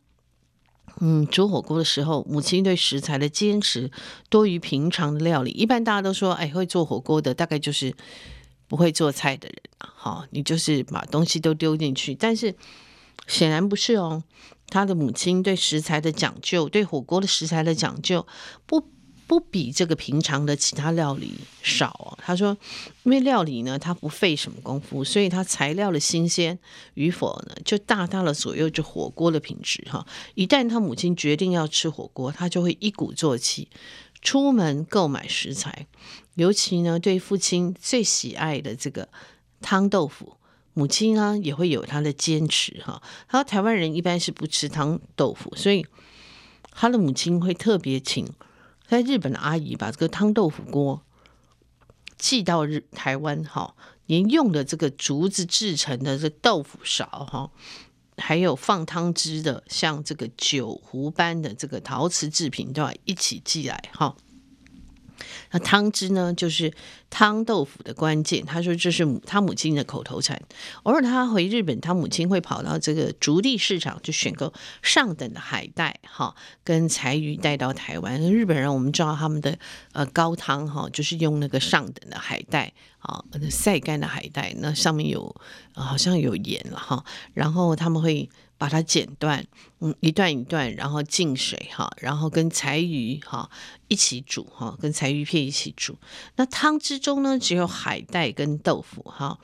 嗯，煮火锅的时候，母亲对食材的坚持多于平常的料理。一般大家都说，哎，会做火锅的大概就是不会做菜的人。好，你就是把东西都丢进去，但是显然不是哦。他的母亲对食材的讲究，对火锅的食材的讲究不。不比这个平常的其他料理少哦。他说，因为料理呢，它不费什么功夫，所以它材料的新鲜与否呢，就大大的左右着火锅的品质哈。一旦他母亲决定要吃火锅，他就会一鼓作气出门购买食材，尤其呢，对父亲最喜爱的这个汤豆腐，母亲呢也会有他的坚持哈。他说，台湾人一般是不吃汤豆腐，所以他的母亲会特别请。在日本的阿姨把这个汤豆腐锅寄到日台湾哈，连用的这个竹子制成的这豆腐勺哈，还有放汤汁的像这个酒壶般的这个陶瓷制品都要一起寄来哈。那汤汁呢，就是汤豆腐的关键。他说这是母他母亲的口头禅。偶尔他回日本，他母亲会跑到这个竹地市场去选购上等的海带，哈，跟柴鱼带到台湾。日本人我们知道他们的呃高汤哈，就是用那个上等的海带啊，晒干的海带，那上面有好像有盐了哈，然后他们会。把它剪断，嗯，一段一段，然后浸水哈，然后跟柴鱼哈一起煮哈，跟柴鱼片一起煮。那汤之中呢，只有海带跟豆腐哈。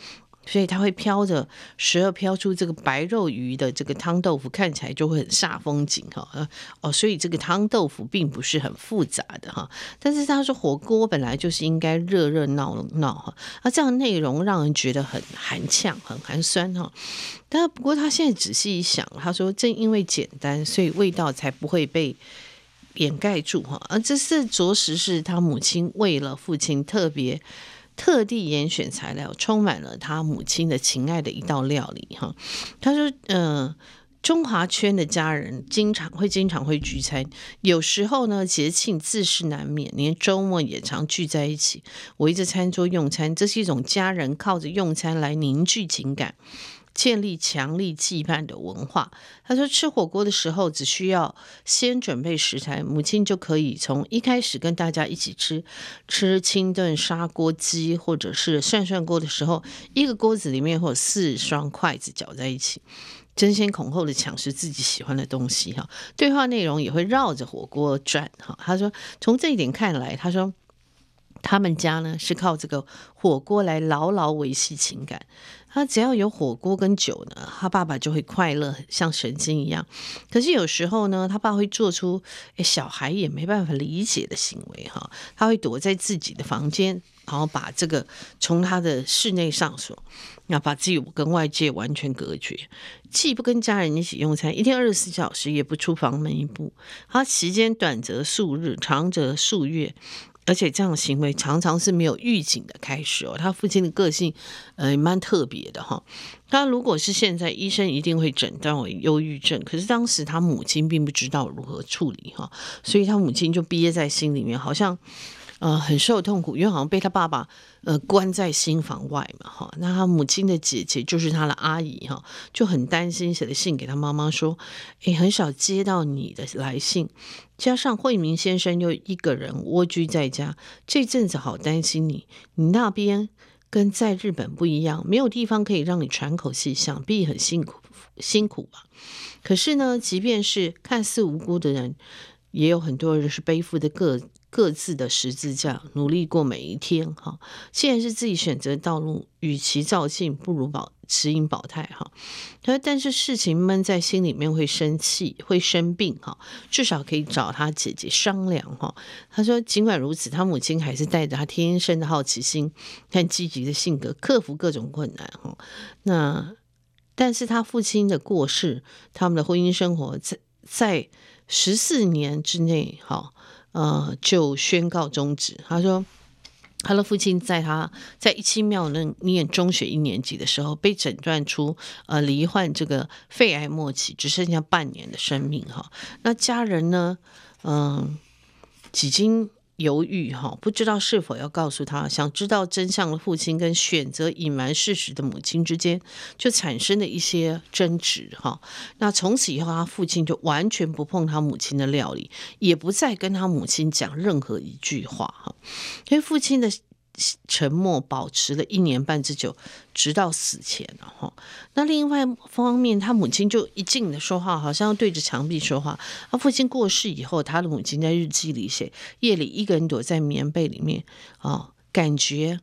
所以它会飘着，时而飘出这个白肉鱼的这个汤豆腐，看起来就会很煞风景哈。哦，所以这个汤豆腐并不是很复杂的哈。但是他说火锅本来就是应该热热闹闹哈，那这样内容让人觉得很寒呛、很寒酸哈。但不过他现在仔细一想，他说正因为简单，所以味道才不会被掩盖住哈。而这是着实是他母亲为了父亲特别。特地严选材料，充满了他母亲的情爱的一道料理哈。他说：“嗯、呃，中华圈的家人经常会经常会聚餐，有时候呢节庆自是难免，连周末也常聚在一起，围着餐桌用餐，这是一种家人靠着用餐来凝聚情感。”建立强力羁绊的文化。他说，吃火锅的时候只需要先准备食材，母亲就可以从一开始跟大家一起吃。吃清炖砂锅鸡或者是涮涮锅的时候，一个锅子里面会有四双筷子搅在一起，争先恐后的抢食自己喜欢的东西。哈，对话内容也会绕着火锅转。哈，他说，从这一点看来，他说他们家呢是靠这个火锅来牢牢维系情感。他只要有火锅跟酒呢，他爸爸就会快乐，像神经一样。可是有时候呢，他爸会做出诶小孩也没办法理解的行为哈，他会躲在自己的房间，然后把这个从他的室内上锁，那把自己跟外界完全隔绝，既不跟家人一起用餐，一天二十四小时也不出房门一步。他时间短则数日，长则数月。而且这样的行为常常是没有预警的开始哦。他父亲的个性，呃，蛮特别的哈。他如果是现在，医生一定会诊断为忧郁症。可是当时他母亲并不知道如何处理哈，所以他母亲就憋在心里面，好像。呃，很受痛苦，因为好像被他爸爸呃关在新房外嘛，哈。那他母亲的姐姐就是他的阿姨哈，就很担心，写的信给他妈妈说，诶，很少接到你的来信，加上惠民先生又一个人蜗居在家，这阵子好担心你。你那边跟在日本不一样，没有地方可以让你喘口气，想必很辛苦辛苦吧。可是呢，即便是看似无辜的人，也有很多人是背负的个。各自的十字架，努力过每一天哈。既然是自己选择道路，与其躁进，不如保持盈保泰哈。他说但是事情闷在心里面会生气，会生病哈。至少可以找他姐姐商量哈。他说，尽管如此，他母亲还是带着他天生的好奇心和积极的性格，克服各种困难哈。那但是他父亲的过世，他们的婚姻生活在在十四年之内哈。呃，就宣告终止。他说，他的父亲在他在一七庙那念中学一年级的时候，被诊断出呃罹患这个肺癌末期，只剩下半年的生命哈。那家人呢，嗯、呃，几经。犹豫哈，不知道是否要告诉他。想知道真相的父亲跟选择隐瞒事实的母亲之间，就产生了一些争执哈。那从此以后，他父亲就完全不碰他母亲的料理，也不再跟他母亲讲任何一句话哈。因为父亲的。沉默保持了一年半之久，直到死前然后。那另外方面，他母亲就一劲的说话，好像对着墙壁说话。他父亲过世以后，他的母亲在日记里写：夜里一个人躲在棉被里面啊，感觉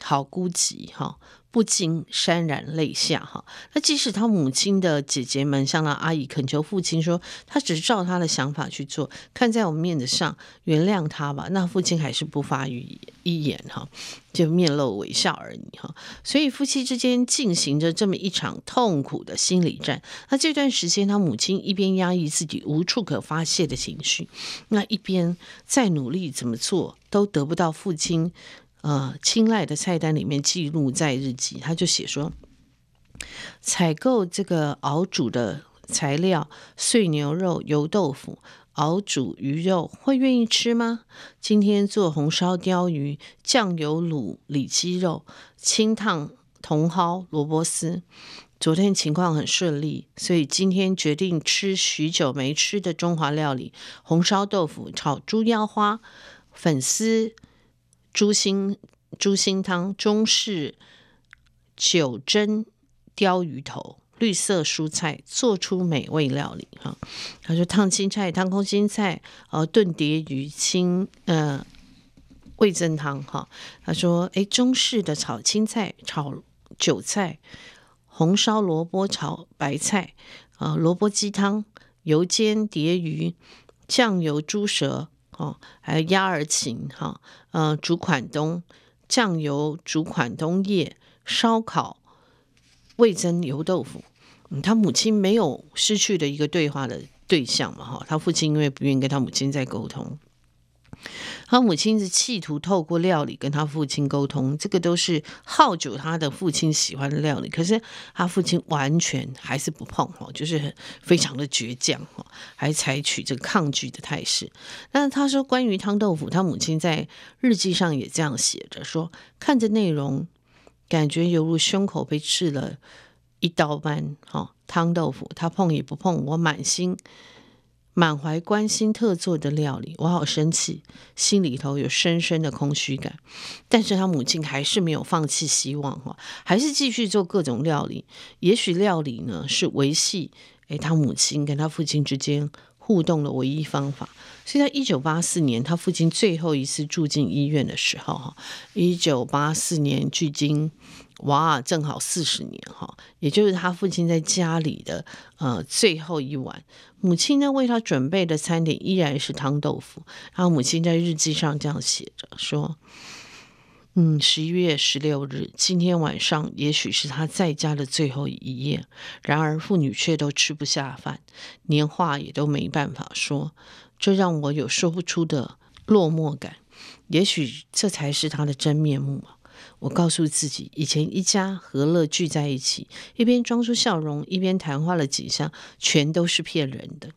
好孤寂哈。不禁潸然泪下哈。那即使他母亲的姐姐们向那阿姨恳求父亲说，他只是照他的想法去做，看在我们面子上原谅他吧。那父亲还是不发一言哈，就面露微笑而已哈。所以夫妻之间进行着这么一场痛苦的心理战。那这段时间，他母亲一边压抑自己无处可发泄的情绪，那一边再努力怎么做都得不到父亲。呃，青睐的菜单里面记录在日记，他就写说：采购这个熬煮的材料，碎牛肉、油豆腐、熬煮鱼肉，会愿意吃吗？今天做红烧鯛鱼，酱油卤里脊肉，清烫茼蒿萝卜丝。昨天情况很顺利，所以今天决定吃许久没吃的中华料理：红烧豆腐、炒猪腰花、粉丝。猪心猪心汤、中式九珍鲷鱼头，绿色蔬菜，做出美味料理哈。他说烫青菜、烫空心菜，呃，炖蝶鱼、清呃味噌汤哈。他说，哎，中式的炒青菜、炒韭菜、红烧萝卜、炒白菜，啊、萝卜鸡汤、油煎蝶鱼、酱油猪舌，哦，还有鸭儿芹哈，呃，煮款冬、酱油煮款冬叶、烧烤。味增油豆腐，嗯，他母亲没有失去的一个对话的对象嘛，哈，他父亲因为不愿意跟他母亲再沟通，他母亲是企图透过料理跟他父亲沟通，这个都是好酒他的父亲喜欢的料理，可是他父亲完全还是不碰，哈，就是非常的倔强，哈，还采取这个抗拒的态势。但是他说关于汤豆腐，他母亲在日记上也这样写着说，看着内容。感觉犹如胸口被刺了一刀般，哈，汤豆腐他碰也不碰，我满心满怀关心特做的料理，我好生气，心里头有深深的空虚感。但是他母亲还是没有放弃希望，哈，还是继续做各种料理。也许料理呢是维系诶他母亲跟他父亲之间互动的唯一方法。所以在一九八四年，他父亲最后一次住进医院的时候，哈，一九八四年距今，哇，正好四十年，哈，也就是他父亲在家里的呃最后一晚，母亲呢为他准备的餐点依然是汤豆腐。然后母亲在日记上这样写着说：“嗯，十一月十六日，今天晚上也许是他在家的最后一夜。然而父女却都吃不下饭，连话也都没办法说。”这让我有说不出的落寞感，也许这才是他的真面目。我告诉自己，以前一家和乐聚在一起，一边装出笑容，一边谈话了几下，全都是骗人的。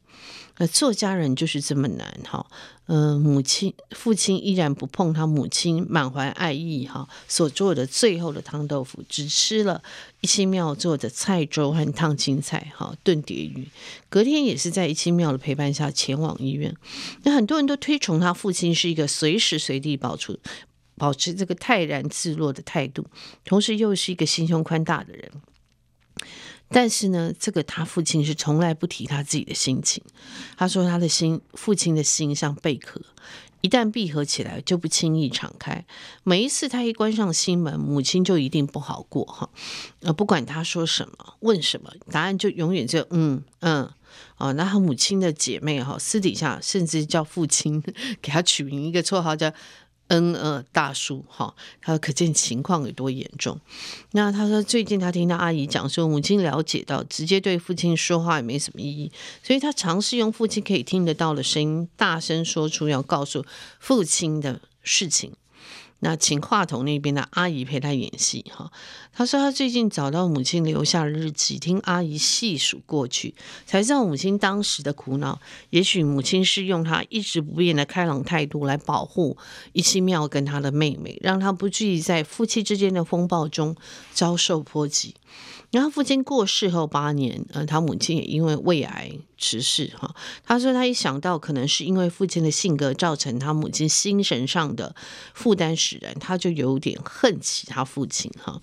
呃，做家人就是这么难哈。嗯、母亲、父亲依然不碰他母亲满怀爱意哈所做的最后的汤豆腐，只吃了一清庙做的菜粥和烫青菜哈炖蝶鱼。隔天也是在一清庙的陪伴下前往医院。那很多人都推崇他父亲是一个随时随地保持保持这个泰然自若的态度，同时又是一个心胸宽大的人。但是呢，这个他父亲是从来不提他自己的心情。他说他的心，父亲的心像贝壳，一旦闭合起来就不轻易敞开。每一次他一关上心门，母亲就一定不好过哈。呃，不管他说什么，问什么，答案就永远就嗯嗯哦。那他母亲的姐妹哈，私底下甚至叫父亲 给他取名一个绰号叫。嗯呃，大叔哈，他说可见情况有多严重。那他说，最近他听到阿姨讲说，母亲了解到直接对父亲说话也没什么意义，所以他尝试用父亲可以听得到的声音，大声说出要告诉父亲的事情。那请话筒那边的阿姨陪他演戏哈。他说他最近找到母亲留下的日记，听阿姨细数过去，才知道母亲当时的苦恼。也许母亲是用她一直不变的开朗态度来保护一七庙跟他的妹妹，让他不至于在夫妻之间的风暴中遭受波及。然后父亲过世后八年，呃，他母亲也因为胃癌辞世哈。他说他一想到可能是因为父亲的性格造成他母亲精神上的负担使然，他就有点恨起他父亲哈。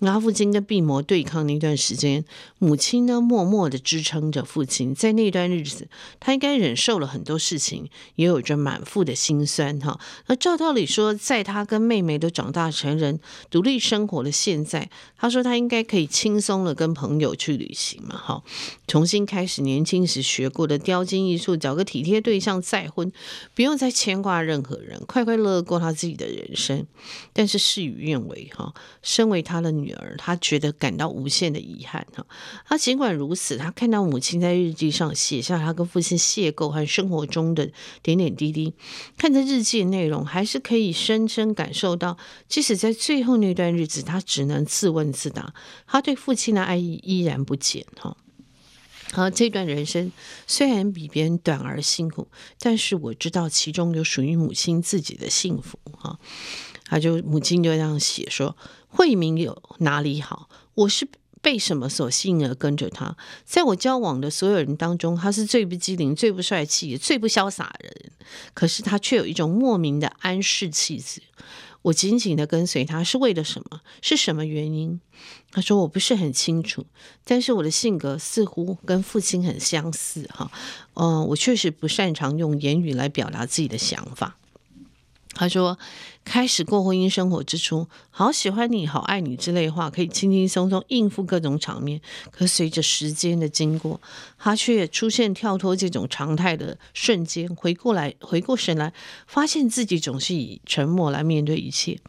那他父亲跟病魔对抗那段时间，母亲呢默默的支撑着父亲，在那段日子，他应该忍受了很多事情，也有着满腹的心酸哈。那照道理说，在他跟妹妹都长大成人、独立生活的现在，他说他应该可以轻松。松了，跟朋友去旅行嘛，哈，重新开始年轻时学过的雕金艺术，找个体贴对象再婚，不用再牵挂任何人，快快乐乐过他自己的人生。但是事与愿违，哈，身为他的女儿，他觉得感到无限的遗憾，哈。他尽管如此，他看到母亲在日记上写下他跟父亲邂逅和生活中的点点滴滴，看着日记内容，还是可以深深感受到，即使在最后那段日子，他只能自问自答，他对父。亲的爱意依然不减哈，好，这段人生虽然比别人短而辛苦，但是我知道其中有属于母亲自己的幸福哈。他就母亲就这样写说：“慧明有哪里好？我是被什么所吸引而跟着他？在我交往的所有人当中，他是最不机灵、最不帅气、最不潇洒的人。可是他却有一种莫名的安适气质。我紧紧的跟随他是为了什么？是什么原因？他说我不是很清楚，但是我的性格似乎跟父亲很相似哈。嗯，我确实不擅长用言语来表达自己的想法。他说，开始过婚姻生活之初，好喜欢你，好爱你之类的话，可以轻轻松松应付各种场面。可随着时间的经过，他却出现跳脱这种常态的瞬间，回过来，回过神来，发现自己总是以沉默来面对一切，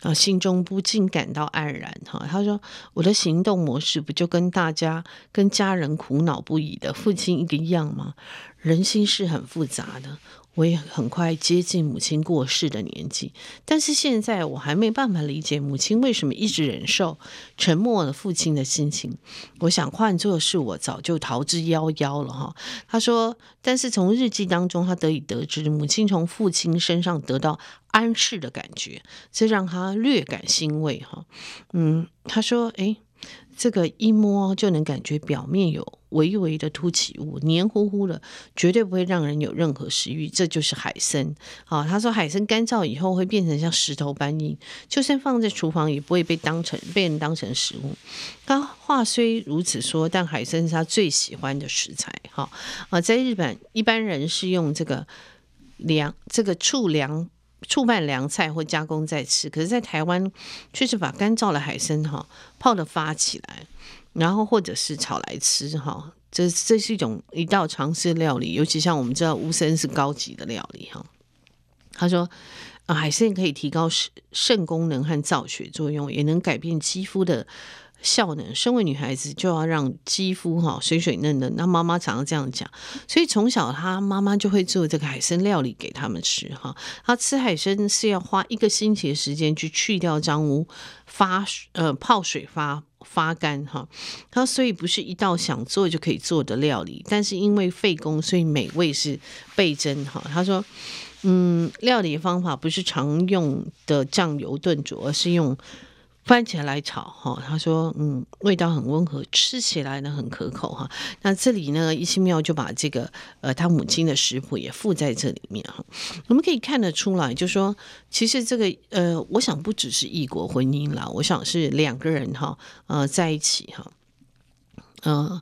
啊，心中不禁感到黯然。哈，他说，我的行动模式不就跟大家、跟家人苦恼不已的父亲一个样吗？人心是很复杂的。我也很快接近母亲过世的年纪，但是现在我还没办法理解母亲为什么一直忍受沉默的父亲的心情。我想换作是我，早就逃之夭夭了哈。他说，但是从日记当中，他得以得知母亲从父亲身上得到安适的感觉，这让他略感欣慰哈。嗯，他说，诶。这个一摸就能感觉表面有微微的凸起物，黏糊糊的，绝对不会让人有任何食欲。这就是海参。好，他说海参干燥以后会变成像石头般硬，就算放在厨房也不会被当成被人当成食物。他话虽如此说，但海参是他最喜欢的食材。哈啊，在日本一般人是用这个凉这个醋凉。醋拌凉菜或加工再吃，可是，在台湾却是把干燥的海参哈泡的发起来，然后或者是炒来吃哈，这这是一种一道常识料理，尤其像我们知道乌参是高级的料理哈。他说，海参可以提高肾功能和造血作用，也能改变肌肤的。效能，身为女孩子就要让肌肤哈水水嫩嫩。那妈妈常常这样讲，所以从小她妈妈就会做这个海参料理给他们吃哈。她吃海参是要花一个星期的时间去去掉脏污，发呃泡水发发干哈。他所以不是一道想做就可以做的料理，但是因为费工，所以美味是倍增哈。他说，嗯，料理方法不是常用的酱油炖煮，而是用。番茄来炒哈，他说嗯，味道很温和，吃起来呢很可口哈。那这里呢，一心庙就把这个呃他母亲的食谱也附在这里面哈。我们可以看得出来，就说其实这个呃，我想不只是异国婚姻啦，我想是两个人哈呃在一起哈，嗯、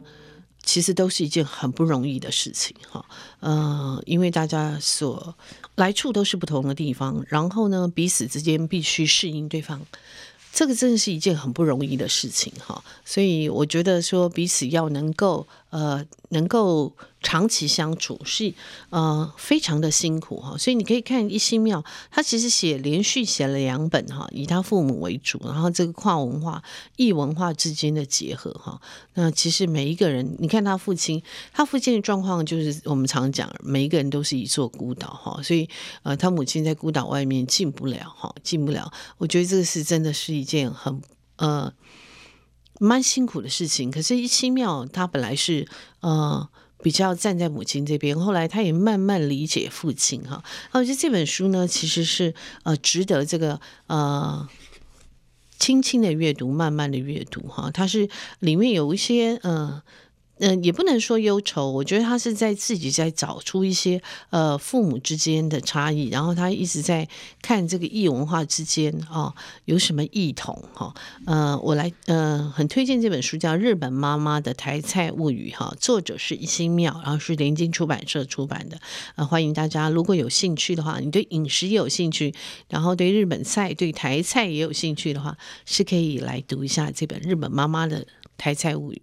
其实都是一件很不容易的事情哈。呃，因为大家所来处都是不同的地方，然后呢，彼此之间必须适应对方。这个真的是一件很不容易的事情哈，所以我觉得说彼此要能够呃能够长期相处是呃非常的辛苦哈，所以你可以看一心庙，他其实写连续写了两本哈，以他父母为主，然后这个跨文化异文化之间的结合哈，那其实每一个人，你看他父亲，他父亲的状况就是我们常讲，每一个人都是一座孤岛哈，所以呃他母亲在孤岛外面进不了哈，进不了，我觉得这个是真的是。一件很呃蛮辛苦的事情，可是一七庙他本来是呃比较站在母亲这边，后来他也慢慢理解父亲哈。我觉得这本书呢，其实是呃值得这个呃轻轻的阅读，慢慢的阅读哈。它是里面有一些嗯。嗯，也不能说忧愁，我觉得他是在自己在找出一些呃父母之间的差异，然后他一直在看这个异文化之间啊、哦、有什么异同哈。呃，我来呃很推荐这本书叫《日本妈妈的台菜物语》哈，作者是一心庙，然后是联经出版社出版的。呃，欢迎大家如果有兴趣的话，你对饮食也有兴趣，然后对日本菜、对台菜也有兴趣的话，是可以来读一下这本《日本妈妈的台菜物语》。